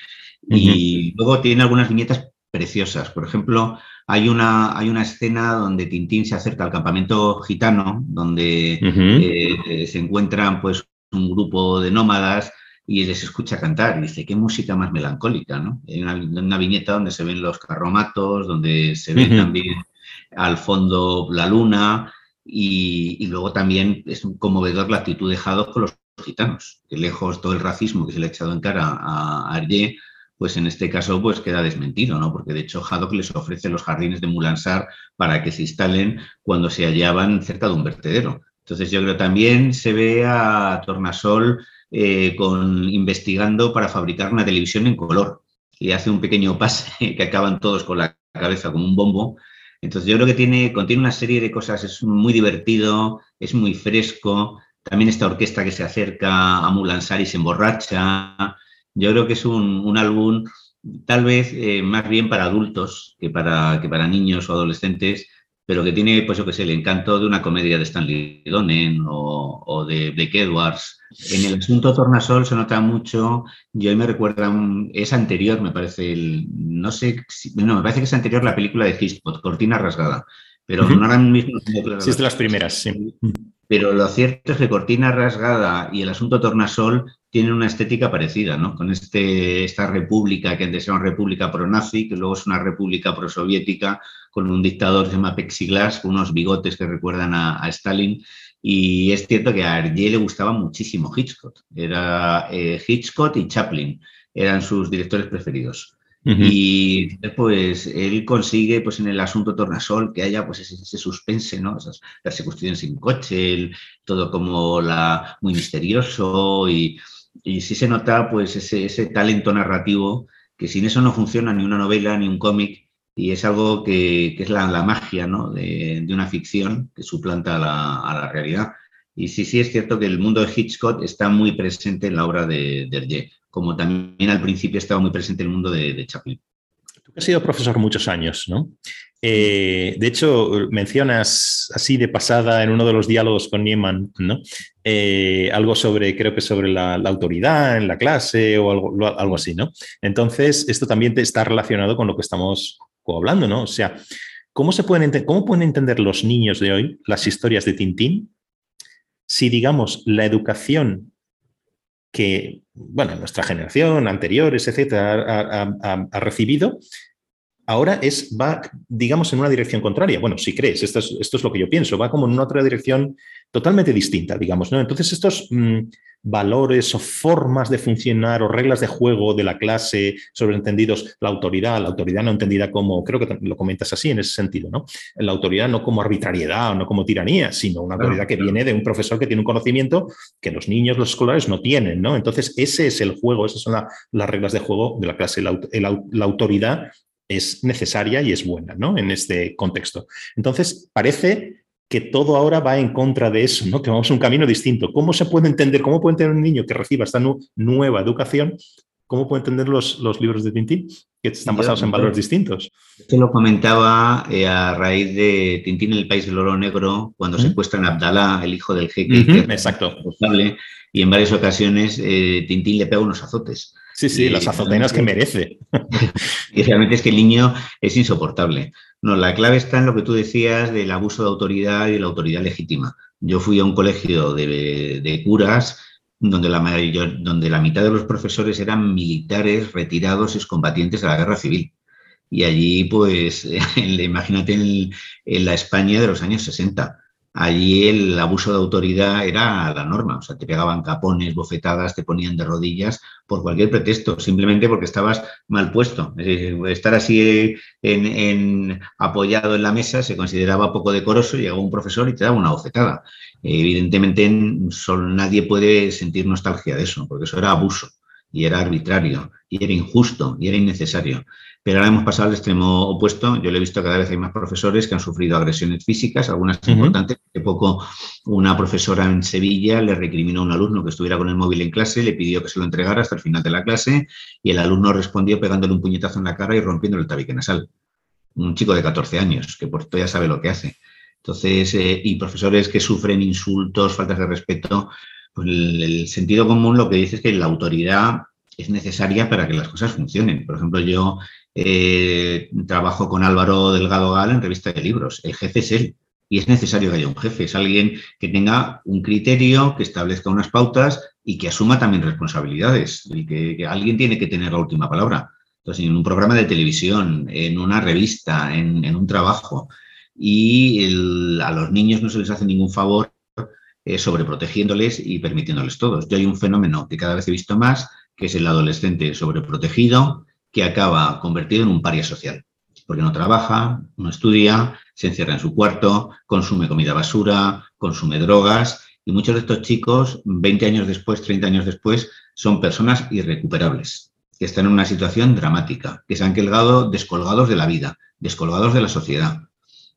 Y luego tiene algunas viñetas preciosas. Por ejemplo, hay una, hay una escena donde Tintín se acerca al campamento gitano, donde eh, se encuentran pues, un grupo de nómadas y les escucha cantar y dice, qué música más melancólica, ¿no? Hay una, viñeta donde se ven los carromatos, donde se ve también al fondo la luna y, luego también es conmovedor la actitud de Haddock con los gitanos, que lejos todo el racismo que se le ha echado en cara a, a pues en este caso pues queda desmentido, ¿no? Porque de hecho Haddock les ofrece los jardines de Mulansar para que se instalen cuando se hallaban cerca de un vertedero. Entonces yo creo también se ve a Tornasol eh, con, investigando para fabricar una televisión en color y hace un pequeño pase que acaban todos con la cabeza como un bombo. Entonces yo creo que tiene, contiene una serie de cosas, es muy divertido, es muy fresco, también esta orquesta que se acerca a Mulansar y se emborracha. Yo creo que es un, álbum tal vez eh, más bien para adultos que para, que para niños o adolescentes, pero que tiene, pues yo que sé, el encanto de una comedia de Stanley Donen o, de Blake Edwards. En el asunto Tornasol se nota mucho, yo me recuerda, es anterior, me parece, el, no sé, no, me parece que es anterior la película de Hitchcock, Cortina Rasgada, pero no ahora mismo... Sí, es de las primeras, sí. Pero lo cierto es que Cortina Rasgada y el asunto Tornasol tienen una estética parecida, ¿no? Con este, esta república que antes era una república pro-nazi, que luego es una república pro-soviética, con un dictador que se llama Pexiglas, con unos bigotes que recuerdan a, Stalin. Y es cierto que a Arje le gustaba muchísimo Hitchcock. Era eh, Hitchcock y Chaplin, eran sus directores preferidos. Y pues él consigue, pues en el asunto Tornasol, que haya pues ese, suspense, ¿no? Esas persecuciones sin coche, todo como la muy misterioso y, y sí se nota pues ese, ese, talento narrativo que sin eso no funciona ni una novela ni un cómic y es algo que, que es la, la magia ¿no? de, de, una ficción que suplanta a la, a la, realidad. Y sí, sí es cierto que el mundo de Hitchcock está muy presente en la obra de, de como también al principio estaba muy presente el mundo de, Chaplin. Tú has sido profesor muchos años, ¿no? Eh, de hecho, mencionas así de pasada en uno de los diálogos con Nieman, ¿no? Eh, algo sobre, creo que sobre la, autoridad en la clase o algo, así, ¿no? Entonces, esto también está relacionado con lo que estamos hablando, ¿no? O sea, ¿cómo, se pueden, ¿cómo pueden entender los niños de hoy las historias de Tintín si, digamos, la educación que, bueno, nuestra generación, anteriores, etcétera, ha, recibido, ahora es, va, digamos, en una dirección contraria. Bueno, si crees, esto es, esto es, lo que yo pienso, va como en una otra dirección totalmente distinta, digamos, ¿no? Entonces, estos mm, valores o formas de funcionar o reglas de juego de la clase, sobreentendidos, la autoridad, la autoridad no entendida como, creo que lo comentas así en ese sentido, ¿no? La autoridad no como arbitrariedad o no como tiranía, sino una autoridad que viene de un profesor que tiene un conocimiento que los niños, los escolares no tienen, ¿no? Entonces, ese es el juego, esas son las reglas de juego de la clase. La, la autoridad es necesaria y es buena, ¿no? En este contexto. Entonces, parece que todo ahora va en contra de eso, ¿no? que vamos a un camino distinto. ¿Cómo se puede entender, cómo puede entender un niño que reciba esta nueva educación? ¿Cómo puede entender los, los libros de Tintín, que están basados en valores distintos? Esto lo comentaba eh, a raíz de Tintín en el País del Oro Negro, cuando secuestran a Abdalá, el hijo del jeque. exacto. Y en varias ocasiones eh, Tintín le pega unos azotes. Sí, sí, las azotenas que merece. y realmente es que el niño es insoportable. No, la clave está en lo que tú decías del abuso de autoridad y la autoridad legítima. Yo fui a un colegio de, curas donde la, mayor, donde la mitad de los profesores eran militares retirados excombatientes de la guerra civil. Y allí, pues, imagínate en, en la España de los años 60 allí el abuso de autoridad era la norma, o sea, te pegaban capones, bofetadas, te ponían de rodillas por cualquier pretexto, simplemente porque estabas mal puesto. estar así en, apoyado en la mesa se consideraba poco decoroso, llegaba un profesor y te daba una bofetada. Evidentemente, nadie puede sentir nostalgia de eso, porque eso era abuso y era arbitrario y era injusto y era innecesario. Pero ahora hemos pasado al extremo opuesto. Yo le he visto cada vez hay más profesores que han sufrido agresiones físicas, algunas importantes. Hace poco una profesora en Sevilla le recriminó a un alumno que estuviera con el móvil en clase, le pidió que se lo entregara hasta el final de la clase y el alumno respondió pegándole un puñetazo en la cara y rompiéndole el tabique nasal. Un chico de 14 años, que por esto ya sabe lo que hace. Entonces, eh, y profesores que sufren insultos, faltas de respeto, pues el sentido común lo que dice es que la autoridad es necesaria para que las cosas funcionen. Por ejemplo, yo eh, trabajo con Álvaro Delgado Gal en revista de libros. El jefe es él y es necesario que haya un jefe. Es alguien que tenga un criterio, que establezca unas pautas y que asuma también responsabilidades y que, alguien tiene que tener la última palabra. Entonces, en un programa de televisión, en una revista, en, un trabajo, y a los niños no se les hace ningún favor eh, sobreprotegiéndoles y permitiéndoles todos. Yo hay un fenómeno que cada vez he visto más, que es el adolescente sobreprotegido, que acaba convertido en un paria social, porque no trabaja, no estudia, se encierra en su cuarto, consume comida basura, consume drogas y muchos de estos chicos, 20 años después, 30 años después, son personas irrecuperables, que están en una situación dramática, que se han quedado descolgados de la vida, descolgados de la sociedad.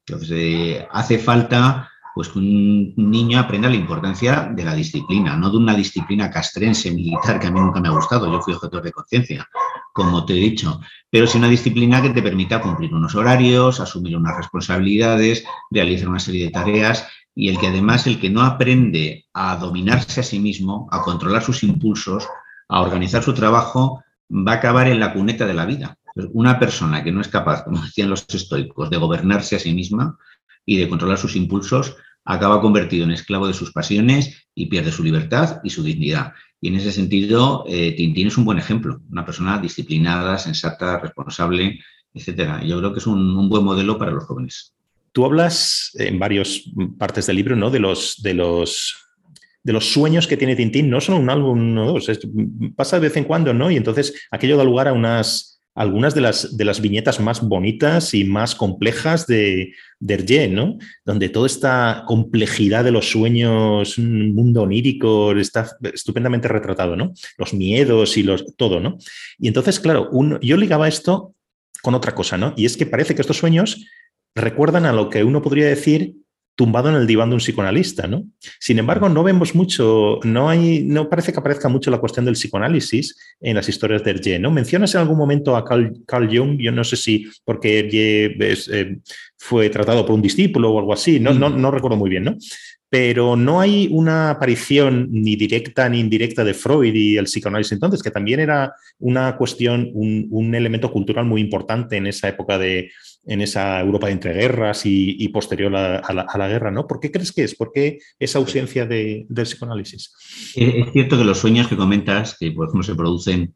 Entonces, eh, hace falta pues que un niño aprenda la importancia de la disciplina, no de una disciplina castrense militar que a mí nunca me ha gustado, yo fui objetor de conciencia, como te he dicho, pero sí una disciplina que te permita cumplir unos horarios, asumir unas responsabilidades, realizar una serie de tareas y el que además el que no aprende a dominarse a sí mismo, a controlar sus impulsos, a organizar su trabajo, va a acabar en la cuneta de la vida. Una persona que no es capaz, como decían los estoicos, de gobernarse a sí misma, y de controlar sus impulsos, acaba convertido en esclavo de sus pasiones y pierde su libertad y su dignidad. Y en ese sentido, eh, Tintín es un buen ejemplo, una persona disciplinada, sensata, responsable, etcétera. Yo creo que es un, buen modelo para los jóvenes. Tú hablas en varias partes del libro, ¿no? De los, de los de los sueños que tiene Tintín, no son un álbum o dos, pasa de vez en cuando, ¿no? Y entonces aquello da lugar a unas, algunas de las, de las viñetas más bonitas y más complejas de, de ¿no? Donde toda esta complejidad de los sueños, un mundo onírico, está estupendamente retratado, ¿no? Los miedos y los, todo, ¿no? Y entonces, claro, yo ligaba esto con otra cosa, ¿no? Y es que parece que estos sueños recuerdan a lo que uno podría decir tumbado en el diván de un psicoanalista, ¿no? Sin embargo, no vemos mucho, no hay, no parece que aparezca mucho la cuestión del psicoanálisis en las historias de Hergé, ¿no? Mencionas en algún momento a Carl, Jung, yo no sé si porque Hergé eh, fue tratado por un discípulo o algo así, no, no, no recuerdo muy bien, ¿no? pero no hay una aparición ni directa ni indirecta de Freud y el psicoanálisis entonces, que también era una cuestión, un, un elemento cultural muy importante en esa época de, en esa Europa de entreguerras y, posterior a, la, guerra, ¿no? ¿Por qué crees que es? ¿Por qué esa ausencia de, del psicoanálisis? Eh, es cierto que los sueños que comentas, que por ejemplo se producen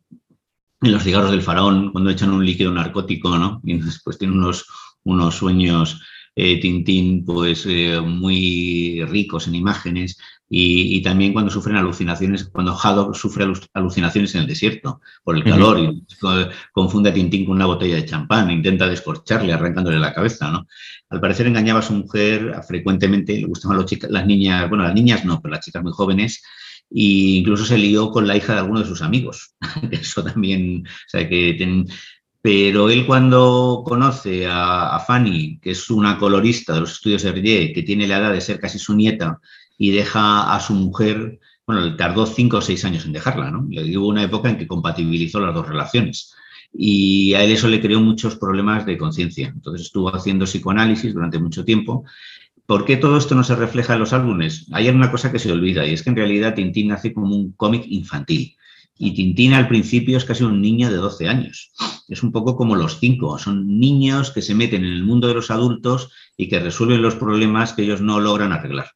en los cigarros del faraón, cuando echan un líquido narcótico, ¿no? Y después tienen unos, unos sueños eh, Tintín, pues eh, muy ricos en imágenes y, también cuando sufren alucinaciones, cuando Haddock sufre alucinaciones en el desierto por el calor y confunde a Tintín con una botella de champán, intenta descorcharle, arrancándole la cabeza, ¿no? Al parecer engañaba a su mujer frecuentemente, le gustaban los chicas, las niñas, bueno, las niñas no, pero las chicas muy jóvenes, e incluso se lió con la hija de alguno de sus amigos. Eso también, o sea, que pero él cuando conoce a, Fanny, que es una colorista de los estudios Hergé, que tiene la edad de ser casi su nieta, y deja a su mujer, bueno, tardó cinco o seis años en dejarla, ¿no? Le hubo una época en que compatibilizó las dos relaciones. Y a él eso le creó muchos problemas de conciencia. Entonces estuvo haciendo psicoanálisis durante mucho tiempo. ¿Por qué todo esto no se refleja en los álbumes? Hay una cosa que se olvida y es que en realidad Tintín nace como un cómic infantil. Y Tintín al principio es casi un niño de 12 años. Es un poco como los cinco. Son niños que se meten en el mundo de los adultos y que resuelven los problemas que ellos no logran arreglar.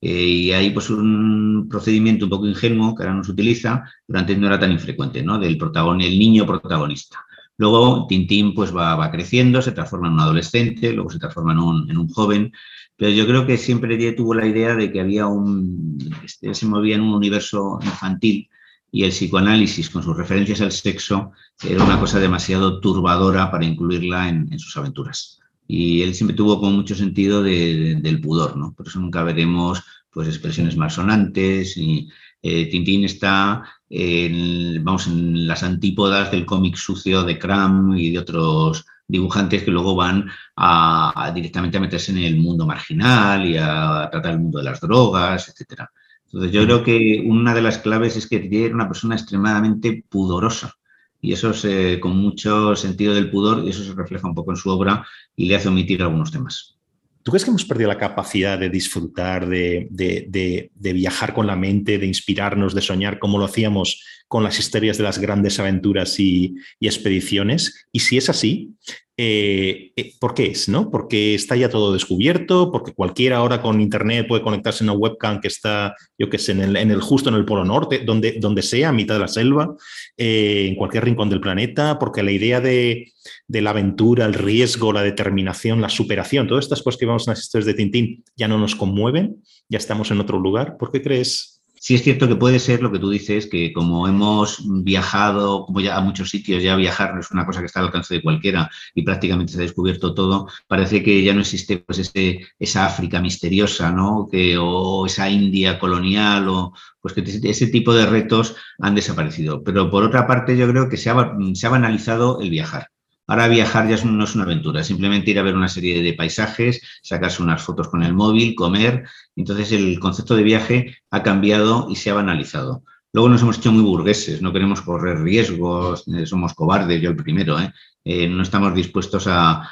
Eh, y hay pues un procedimiento un poco ingenuo que ahora no se utiliza, pero antes no era tan infrecuente, ¿no? Del protagonista, el niño protagonista. Luego Tintín pues va, creciendo, se transforma en un adolescente, luego se transforma en un, en un joven, pero yo creo que siempre tuvo la idea de que había un, este, se movía en un universo infantil y el psicoanálisis con sus referencias al sexo era una cosa demasiado turbadora para incluirla en, sus aventuras. Y él siempre tuvo con mucho sentido del pudor, ¿no? Por eso nunca veremos pues, expresiones más sonantes. Y, eh, Tintín está en, vamos, en las antípodas del cómic sucio de Cram y de otros dibujantes que luego van a, directamente a meterse en el mundo marginal y a tratar el mundo de las drogas, etcétera. Entonces, yo creo que una de las claves es que era una persona extremadamente pudorosa. Y eso es eh, con mucho sentido del pudor, y eso se refleja un poco en su obra y le hace omitir algunos temas. ¿Tú crees que hemos perdido la capacidad de disfrutar, de, viajar con la mente, de inspirarnos, de soñar como lo hacíamos con las historias de las grandes aventuras y, expediciones? Y si es así, eh, eh, ¿por qué es? ¿no? Porque está ya todo descubierto, porque cualquiera ahora con internet puede conectarse a una webcam que está, yo qué sé, en el, justo en el Polo Norte, donde, donde sea, a mitad de la selva, eh, en cualquier rincón del planeta, porque la idea de, de, la aventura, el riesgo, la determinación, la superación, todas estas cosas que vemos en las historias de Tintín ya no nos conmueven, ya estamos en otro lugar. ¿Por qué crees? Sí es cierto que puede ser lo que tú dices, que como hemos viajado, como ya a muchos sitios, ya viajar no es una cosa que está al alcance de cualquiera y prácticamente se ha descubierto todo, parece que ya no existe pues ese, esa África misteriosa, ¿no? Que, o esa India colonial, o pues que ese tipo de retos han desaparecido. Pero por otra parte, yo creo que se ha, se ha banalizado el viajar. Ahora viajar ya no es una aventura, simplemente ir a ver una serie de paisajes, sacarse unas fotos con el móvil, comer. Entonces el concepto de viaje ha cambiado y se ha banalizado. Luego nos hemos hecho muy burgueses, no queremos correr riesgos, eh, somos cobardes, yo el primero. ¿eh? Eh, no estamos dispuestos a,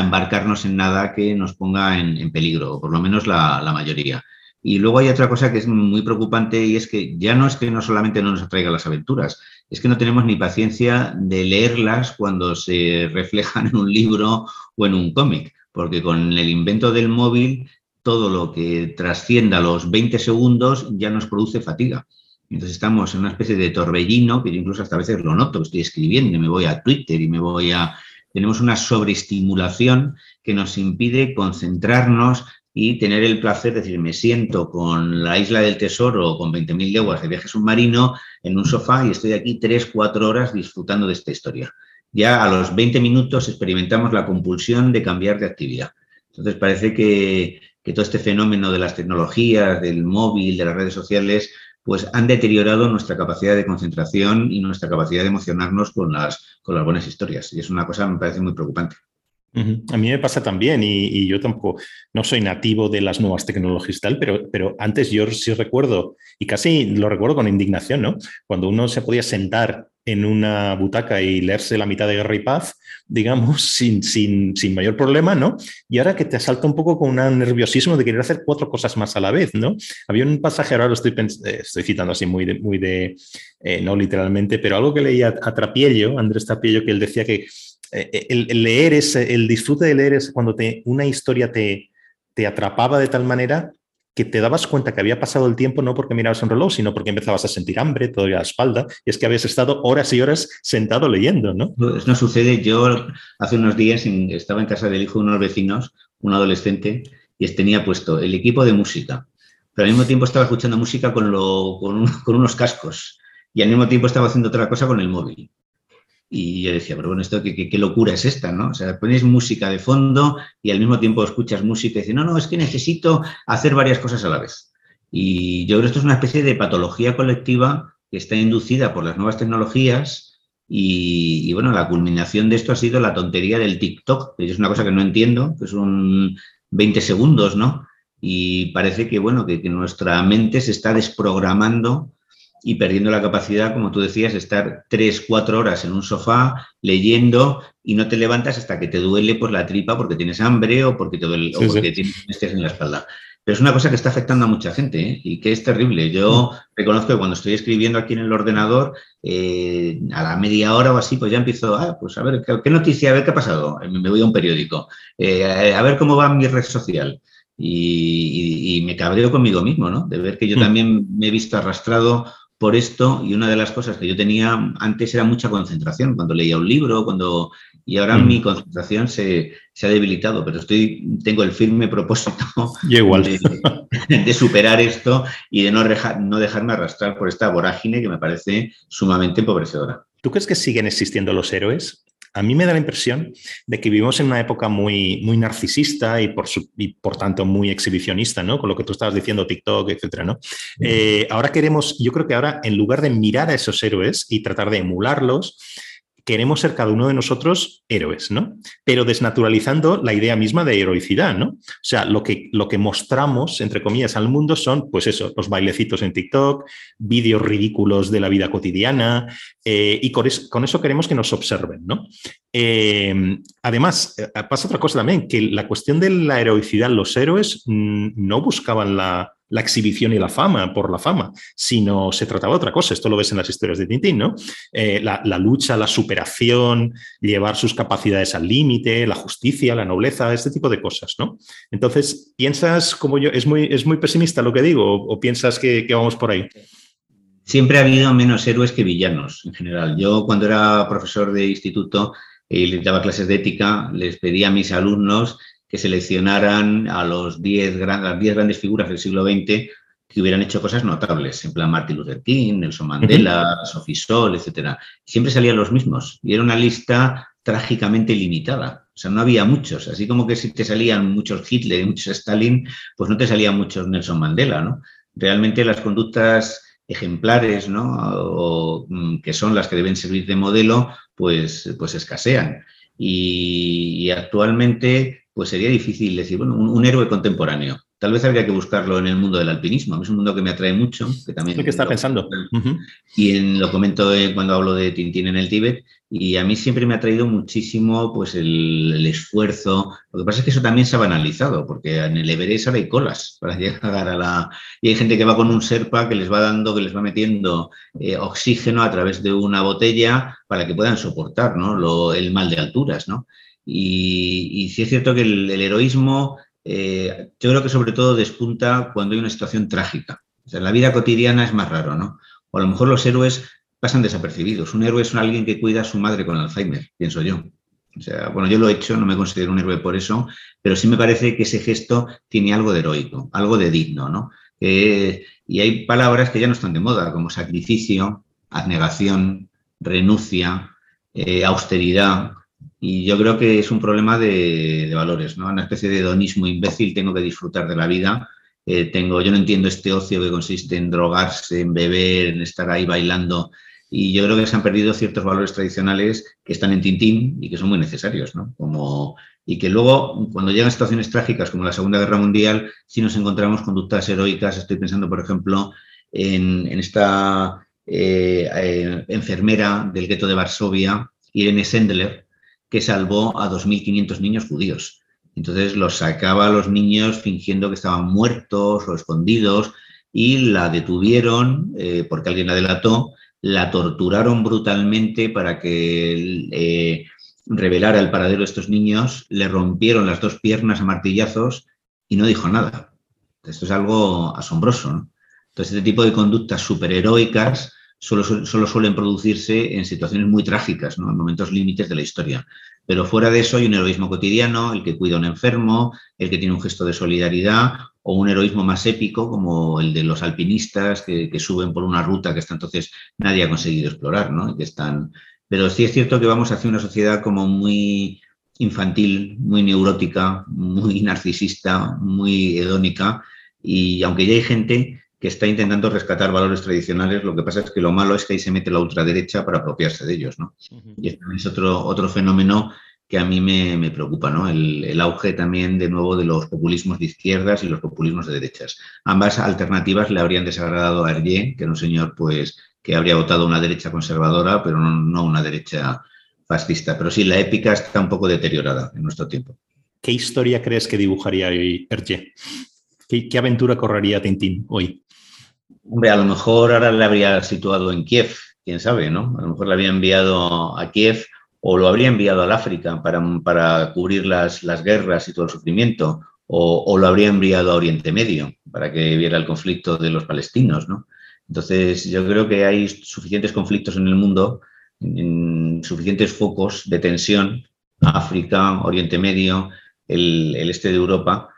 embarcarnos en nada que nos ponga en, peligro, o por lo menos la mayoría. Y luego hay otra cosa que es muy preocupante y es que ya no es que no solamente no nos atraiga las aventuras, es que no tenemos ni paciencia de leerlas cuando se reflejan en un libro o en un cómic, porque con el invento del móvil todo lo que trascienda los 20 segundos ya nos produce fatiga. Entonces estamos en una especie de torbellino, que yo incluso hasta a veces lo noto, estoy escribiendo y me voy a Twitter y me voy a... Tenemos una sobreestimulación que nos impide concentrarnos y tener el placer de decir, me siento con la isla del tesoro con 20.000 leguas de viaje submarino en un sofá y estoy aquí 3, 4 horas disfrutando de esta historia. Ya a los 20 minutos experimentamos la compulsión de cambiar de actividad. Entonces parece que, que todo este fenómeno de las tecnologías, del móvil, de las redes sociales, pues han deteriorado nuestra capacidad de concentración y nuestra capacidad de emocionarnos con las, con las buenas historias. Y es una cosa que me parece muy preocupante. A mí me pasa también y, yo tampoco, no soy nativo de las nuevas tecnologías tal, pero, pero antes yo sí recuerdo, y casi lo recuerdo con indignación, ¿no? Cuando uno se podía sentar en una butaca y leerse la mitad de Guerra y Paz, digamos, sin, sin, sin, mayor problema, ¿no? Y ahora que te asalta un poco con un nerviosismo de querer hacer cuatro cosas más a la vez, ¿no? Había un pasaje, ahora lo estoy, eh, estoy citando así muy de, muy de eh, no literalmente, pero algo que leía a Trapiello, Andrés Trapiello, que él decía que eh, el, leer es, el disfrute de leer es cuando te, una historia te, te atrapaba de tal manera que te dabas cuenta que había pasado el tiempo no porque mirabas un reloj, sino porque empezabas a sentir hambre, todavía la espalda, y es que habías estado horas y horas sentado leyendo, ¿no? Pues no sucede. Yo hace unos días estaba en casa del hijo de unos vecinos, un adolescente, y tenía puesto el equipo de música, pero al mismo tiempo estaba escuchando música con, lo, con unos cascos, y al mismo tiempo estaba haciendo otra cosa con el móvil. Y yo decía, pero bueno, esto qué, qué, locura es esta, ¿no? O sea, pones música de fondo y al mismo tiempo escuchas música y dices, no, no, es que necesito hacer varias cosas a la vez. Y yo creo que esto es una especie de patología colectiva que está inducida por las nuevas tecnologías y, bueno, la culminación de esto ha sido la tontería del TikTok, que es una cosa que no entiendo, que son 20 segundos, ¿no? Y parece que, bueno, que, que nuestra mente se está desprogramando y perdiendo la capacidad, como tú decías, de estar tres, cuatro horas en un sofá leyendo y no te levantas hasta que te duele por la tripa porque tienes hambre o porque te duele o porque tienes estrés en la espalda. Pero es una cosa que está afectando a mucha gente ¿eh? y que es terrible. Yo reconozco que cuando estoy escribiendo aquí en el ordenador, eh, a la media hora o así, pues ya empiezo, ah, pues a ver, ¿qué, noticia? A ver qué ha pasado. Me voy a un periódico. Eh, a ver cómo va mi red social. Y, y, me cabreo conmigo mismo, ¿no? De ver que yo mm. también me he visto arrastrado por esto y una de las cosas que yo tenía antes era mucha concentración cuando leía un libro, cuando y ahora mm. mi concentración se, ha debilitado, pero estoy tengo el firme propósito igual. De, superar esto y de no, no dejarme arrastrar por esta vorágine que me parece sumamente empobrecedora. ¿Tú crees que siguen existiendo los héroes? A mí me da la impresión de que vivimos en una época muy, muy narcisista y por, por tanto muy exhibicionista, ¿no? Con lo que tú estabas diciendo, TikTok, etcétera, ¿no? Eh, ahora queremos, yo creo que ahora en lugar de mirar a esos héroes y tratar de emularlos, queremos ser cada uno de nosotros héroes, ¿no? Pero desnaturalizando la idea misma de heroicidad, ¿no? O sea, lo que, lo que mostramos, entre comillas, al mundo son, pues eso, los bailecitos en TikTok, vídeos ridículos de la vida cotidiana, eh, y con eso, queremos que nos observen, ¿no? Eh, además, eh, pasa otra cosa también, que la cuestión de la heroicidad, los héroes mm, no buscaban la, la exhibición y la fama por la fama, sino se trataba de otra cosa. Esto lo ves en las historias de Tintín, ¿no? Eh, la, lucha, la superación, llevar sus capacidades al límite, la justicia, la nobleza, este tipo de cosas, ¿no? Entonces, ¿piensas como yo, es muy, es muy pesimista lo que digo o, piensas que, que vamos por ahí? Siempre ha habido menos héroes que villanos en general. Yo cuando era profesor de instituto y les daba clases de ética, les pedía a mis alumnos que seleccionaran a los 10 las 10 grandes figuras del siglo XX que hubieran hecho cosas notables, en plan Martin Luther King, Nelson Mandela, Sophie Sol, etc. Siempre salían los mismos y era una lista trágicamente limitada. O sea, no había muchos. Así como que si te salían muchos Hitler y muchos Stalin, pues no te salían muchos Nelson Mandela, ¿no? Realmente las conductas ejemplares, ¿no? O, mm, que son las que deben servir de modelo, pues, pues escasean. y actualmente pues sería difícil decir, bueno, un, héroe contemporáneo. Tal vez habría que buscarlo en el mundo del alpinismo. Es un mundo que me atrae mucho. Que también lo que está pensando. Y en, lo comento cuando hablo de Tintín en el Tíbet. Y a mí siempre me ha traído muchísimo pues, el, esfuerzo. Lo que pasa es que eso también se ha banalizado, porque en el Everest ahora hay colas para llegar a la. Y hay gente que va con un serpa que les va dando, que les va metiendo eh, oxígeno a través de una botella para que puedan soportar ¿no? el mal de alturas. ¿no? Y, sí es cierto que el, heroísmo, eh, yo creo que sobre todo despunta cuando hay una situación trágica. La vida cotidiana es más raro, ¿no? O a lo mejor los héroes pasan desapercibidos. Un héroe es alguien que cuida a su madre con Alzheimer, pienso yo. O sea, bueno, yo lo he hecho, no me considero un héroe por eso, pero sí me parece que ese gesto tiene algo de heroico, algo de digno, ¿no? y hay palabras que ya no están de moda, como sacrificio, abnegación, renuncia, eh, austeridad. Y yo creo que es un problema de, valores, ¿no? Una especie de hedonismo imbécil, tengo que disfrutar de la vida. Eh, tengo, yo no entiendo este ocio que consiste en drogarse, en beber, en estar ahí bailando. Y yo creo que se han perdido ciertos valores tradicionales que están en Tintín y que son muy necesarios, ¿no? Como, y que luego, cuando llegan situaciones trágicas como la Segunda Guerra Mundial, sí nos encontramos conductas heroicas. Estoy pensando, por ejemplo, en, esta eh, eh, enfermera del gueto de Varsovia, Irene Sendler, que salvó a 2.500 niños judíos. Entonces los sacaba a los niños fingiendo que estaban muertos o escondidos y la detuvieron eh, porque alguien la delató, la torturaron brutalmente para que eh, revelara el paradero de estos niños, le rompieron las dos piernas a martillazos y no dijo nada. Esto es algo asombroso. Entonces, este tipo de conductas superheroicas solo, solo suelen producirse en situaciones muy trágicas, ¿no? en momentos límites de la historia. Pero fuera de eso hay un heroísmo cotidiano, el que cuida a un enfermo, el que tiene un gesto de solidaridad o un heroísmo más épico como el de los alpinistas que, suben por una ruta que hasta entonces nadie ha conseguido explorar. ¿no? que están... Pero sí es cierto que vamos hacia una sociedad como muy infantil, muy neurótica, muy narcisista, muy hedónica y aunque ya hay gente que está intentando rescatar valores tradicionales. Lo que pasa es que lo malo es que ahí se mete la ultraderecha para apropiarse de ellos, ¿no? Y este es otro, otro fenómeno que a mí me, preocupa, ¿no? El, auge también, de nuevo, de los populismos de izquierdas y los populismos de derechas. Ambas alternativas le habrían desagradado a Hergé, que era un señor, pues, que habría votado una derecha conservadora, pero no, una derecha fascista. Pero sí, la épica está un poco deteriorada en nuestro tiempo. ¿Qué historia crees que dibujaría hoy Hergé? ¿Qué, ¿Qué, aventura correría Tintín hoy? Hombre, a lo mejor ahora le habría situado en Kiev, quién sabe, ¿no? A lo mejor le habría enviado a Kiev o lo habría enviado al África para, para cubrir las, las, guerras y todo el sufrimiento, o, lo habría enviado a Oriente Medio para que viera el conflicto de los palestinos, ¿no? Entonces, yo creo que hay suficientes conflictos en el mundo, suficientes focos de tensión, África, Oriente Medio, el, el, este de Europa,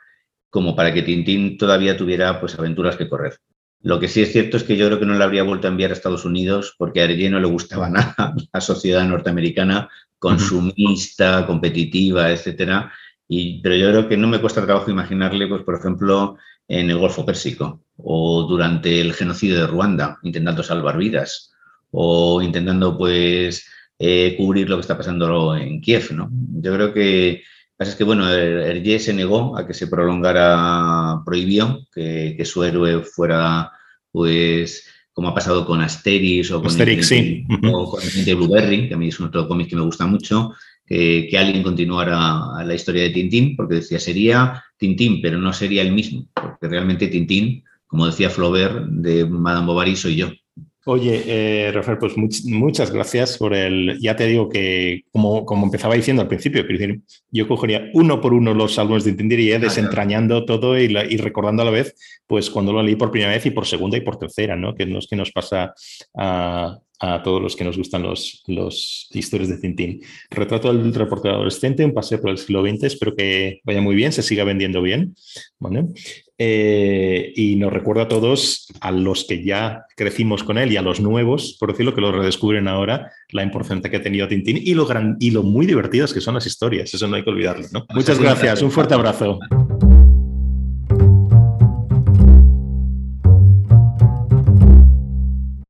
como para que Tintín todavía tuviera pues, aventuras que correr. Lo que sí es cierto es que yo creo que no le habría vuelto a enviar a Estados Unidos porque a Arellano no le gustaba nada la sociedad norteamericana consumista, competitiva, etcétera. Y, pero yo creo que no me cuesta trabajo imaginarle, pues, por ejemplo, en el Golfo Pérsico o durante el genocidio de Ruanda, intentando salvar vidas o intentando, pues, eh, cubrir lo que está pasando en Kiev, ¿no? Yo creo que pasa es que, bueno, Hergé se negó a que se prolongara, prohibió que, que, su héroe fuera, pues, como ha pasado con Asterix o con, Asterix, sí. o con el Blueberry, que a mí es otro cómic que me gusta mucho, que, que, alguien continuara la historia de Tintín, porque decía, sería Tintín, pero no sería el mismo, porque realmente Tintín como decía Flaubert, de Madame Bovary soy yo. Oye, eh, Rafael, pues muchas gracias por el. Ya te digo que, como, como empezaba diciendo al principio, yo cogería uno por uno los álbumes de Tinder y desentrañando todo y, y, recordando a la vez, pues cuando lo leí por primera vez y por segunda y por tercera, ¿no? Que es que nos pasa a, a todos los que nos gustan los, los historias de Tintín. Retrato del reportero adolescente, un paseo por el siglo XX, espero que vaya muy bien, se siga vendiendo bien. Eh, y nos recuerda a todos, a los que ya crecimos con él y a los nuevos, por decirlo, que lo redescubren ahora, la importancia que ha tenido Tintín y lo, gran, y lo muy divertidas que son las historias, eso no hay que olvidarlo. Muchas gracias, un fuerte abrazo.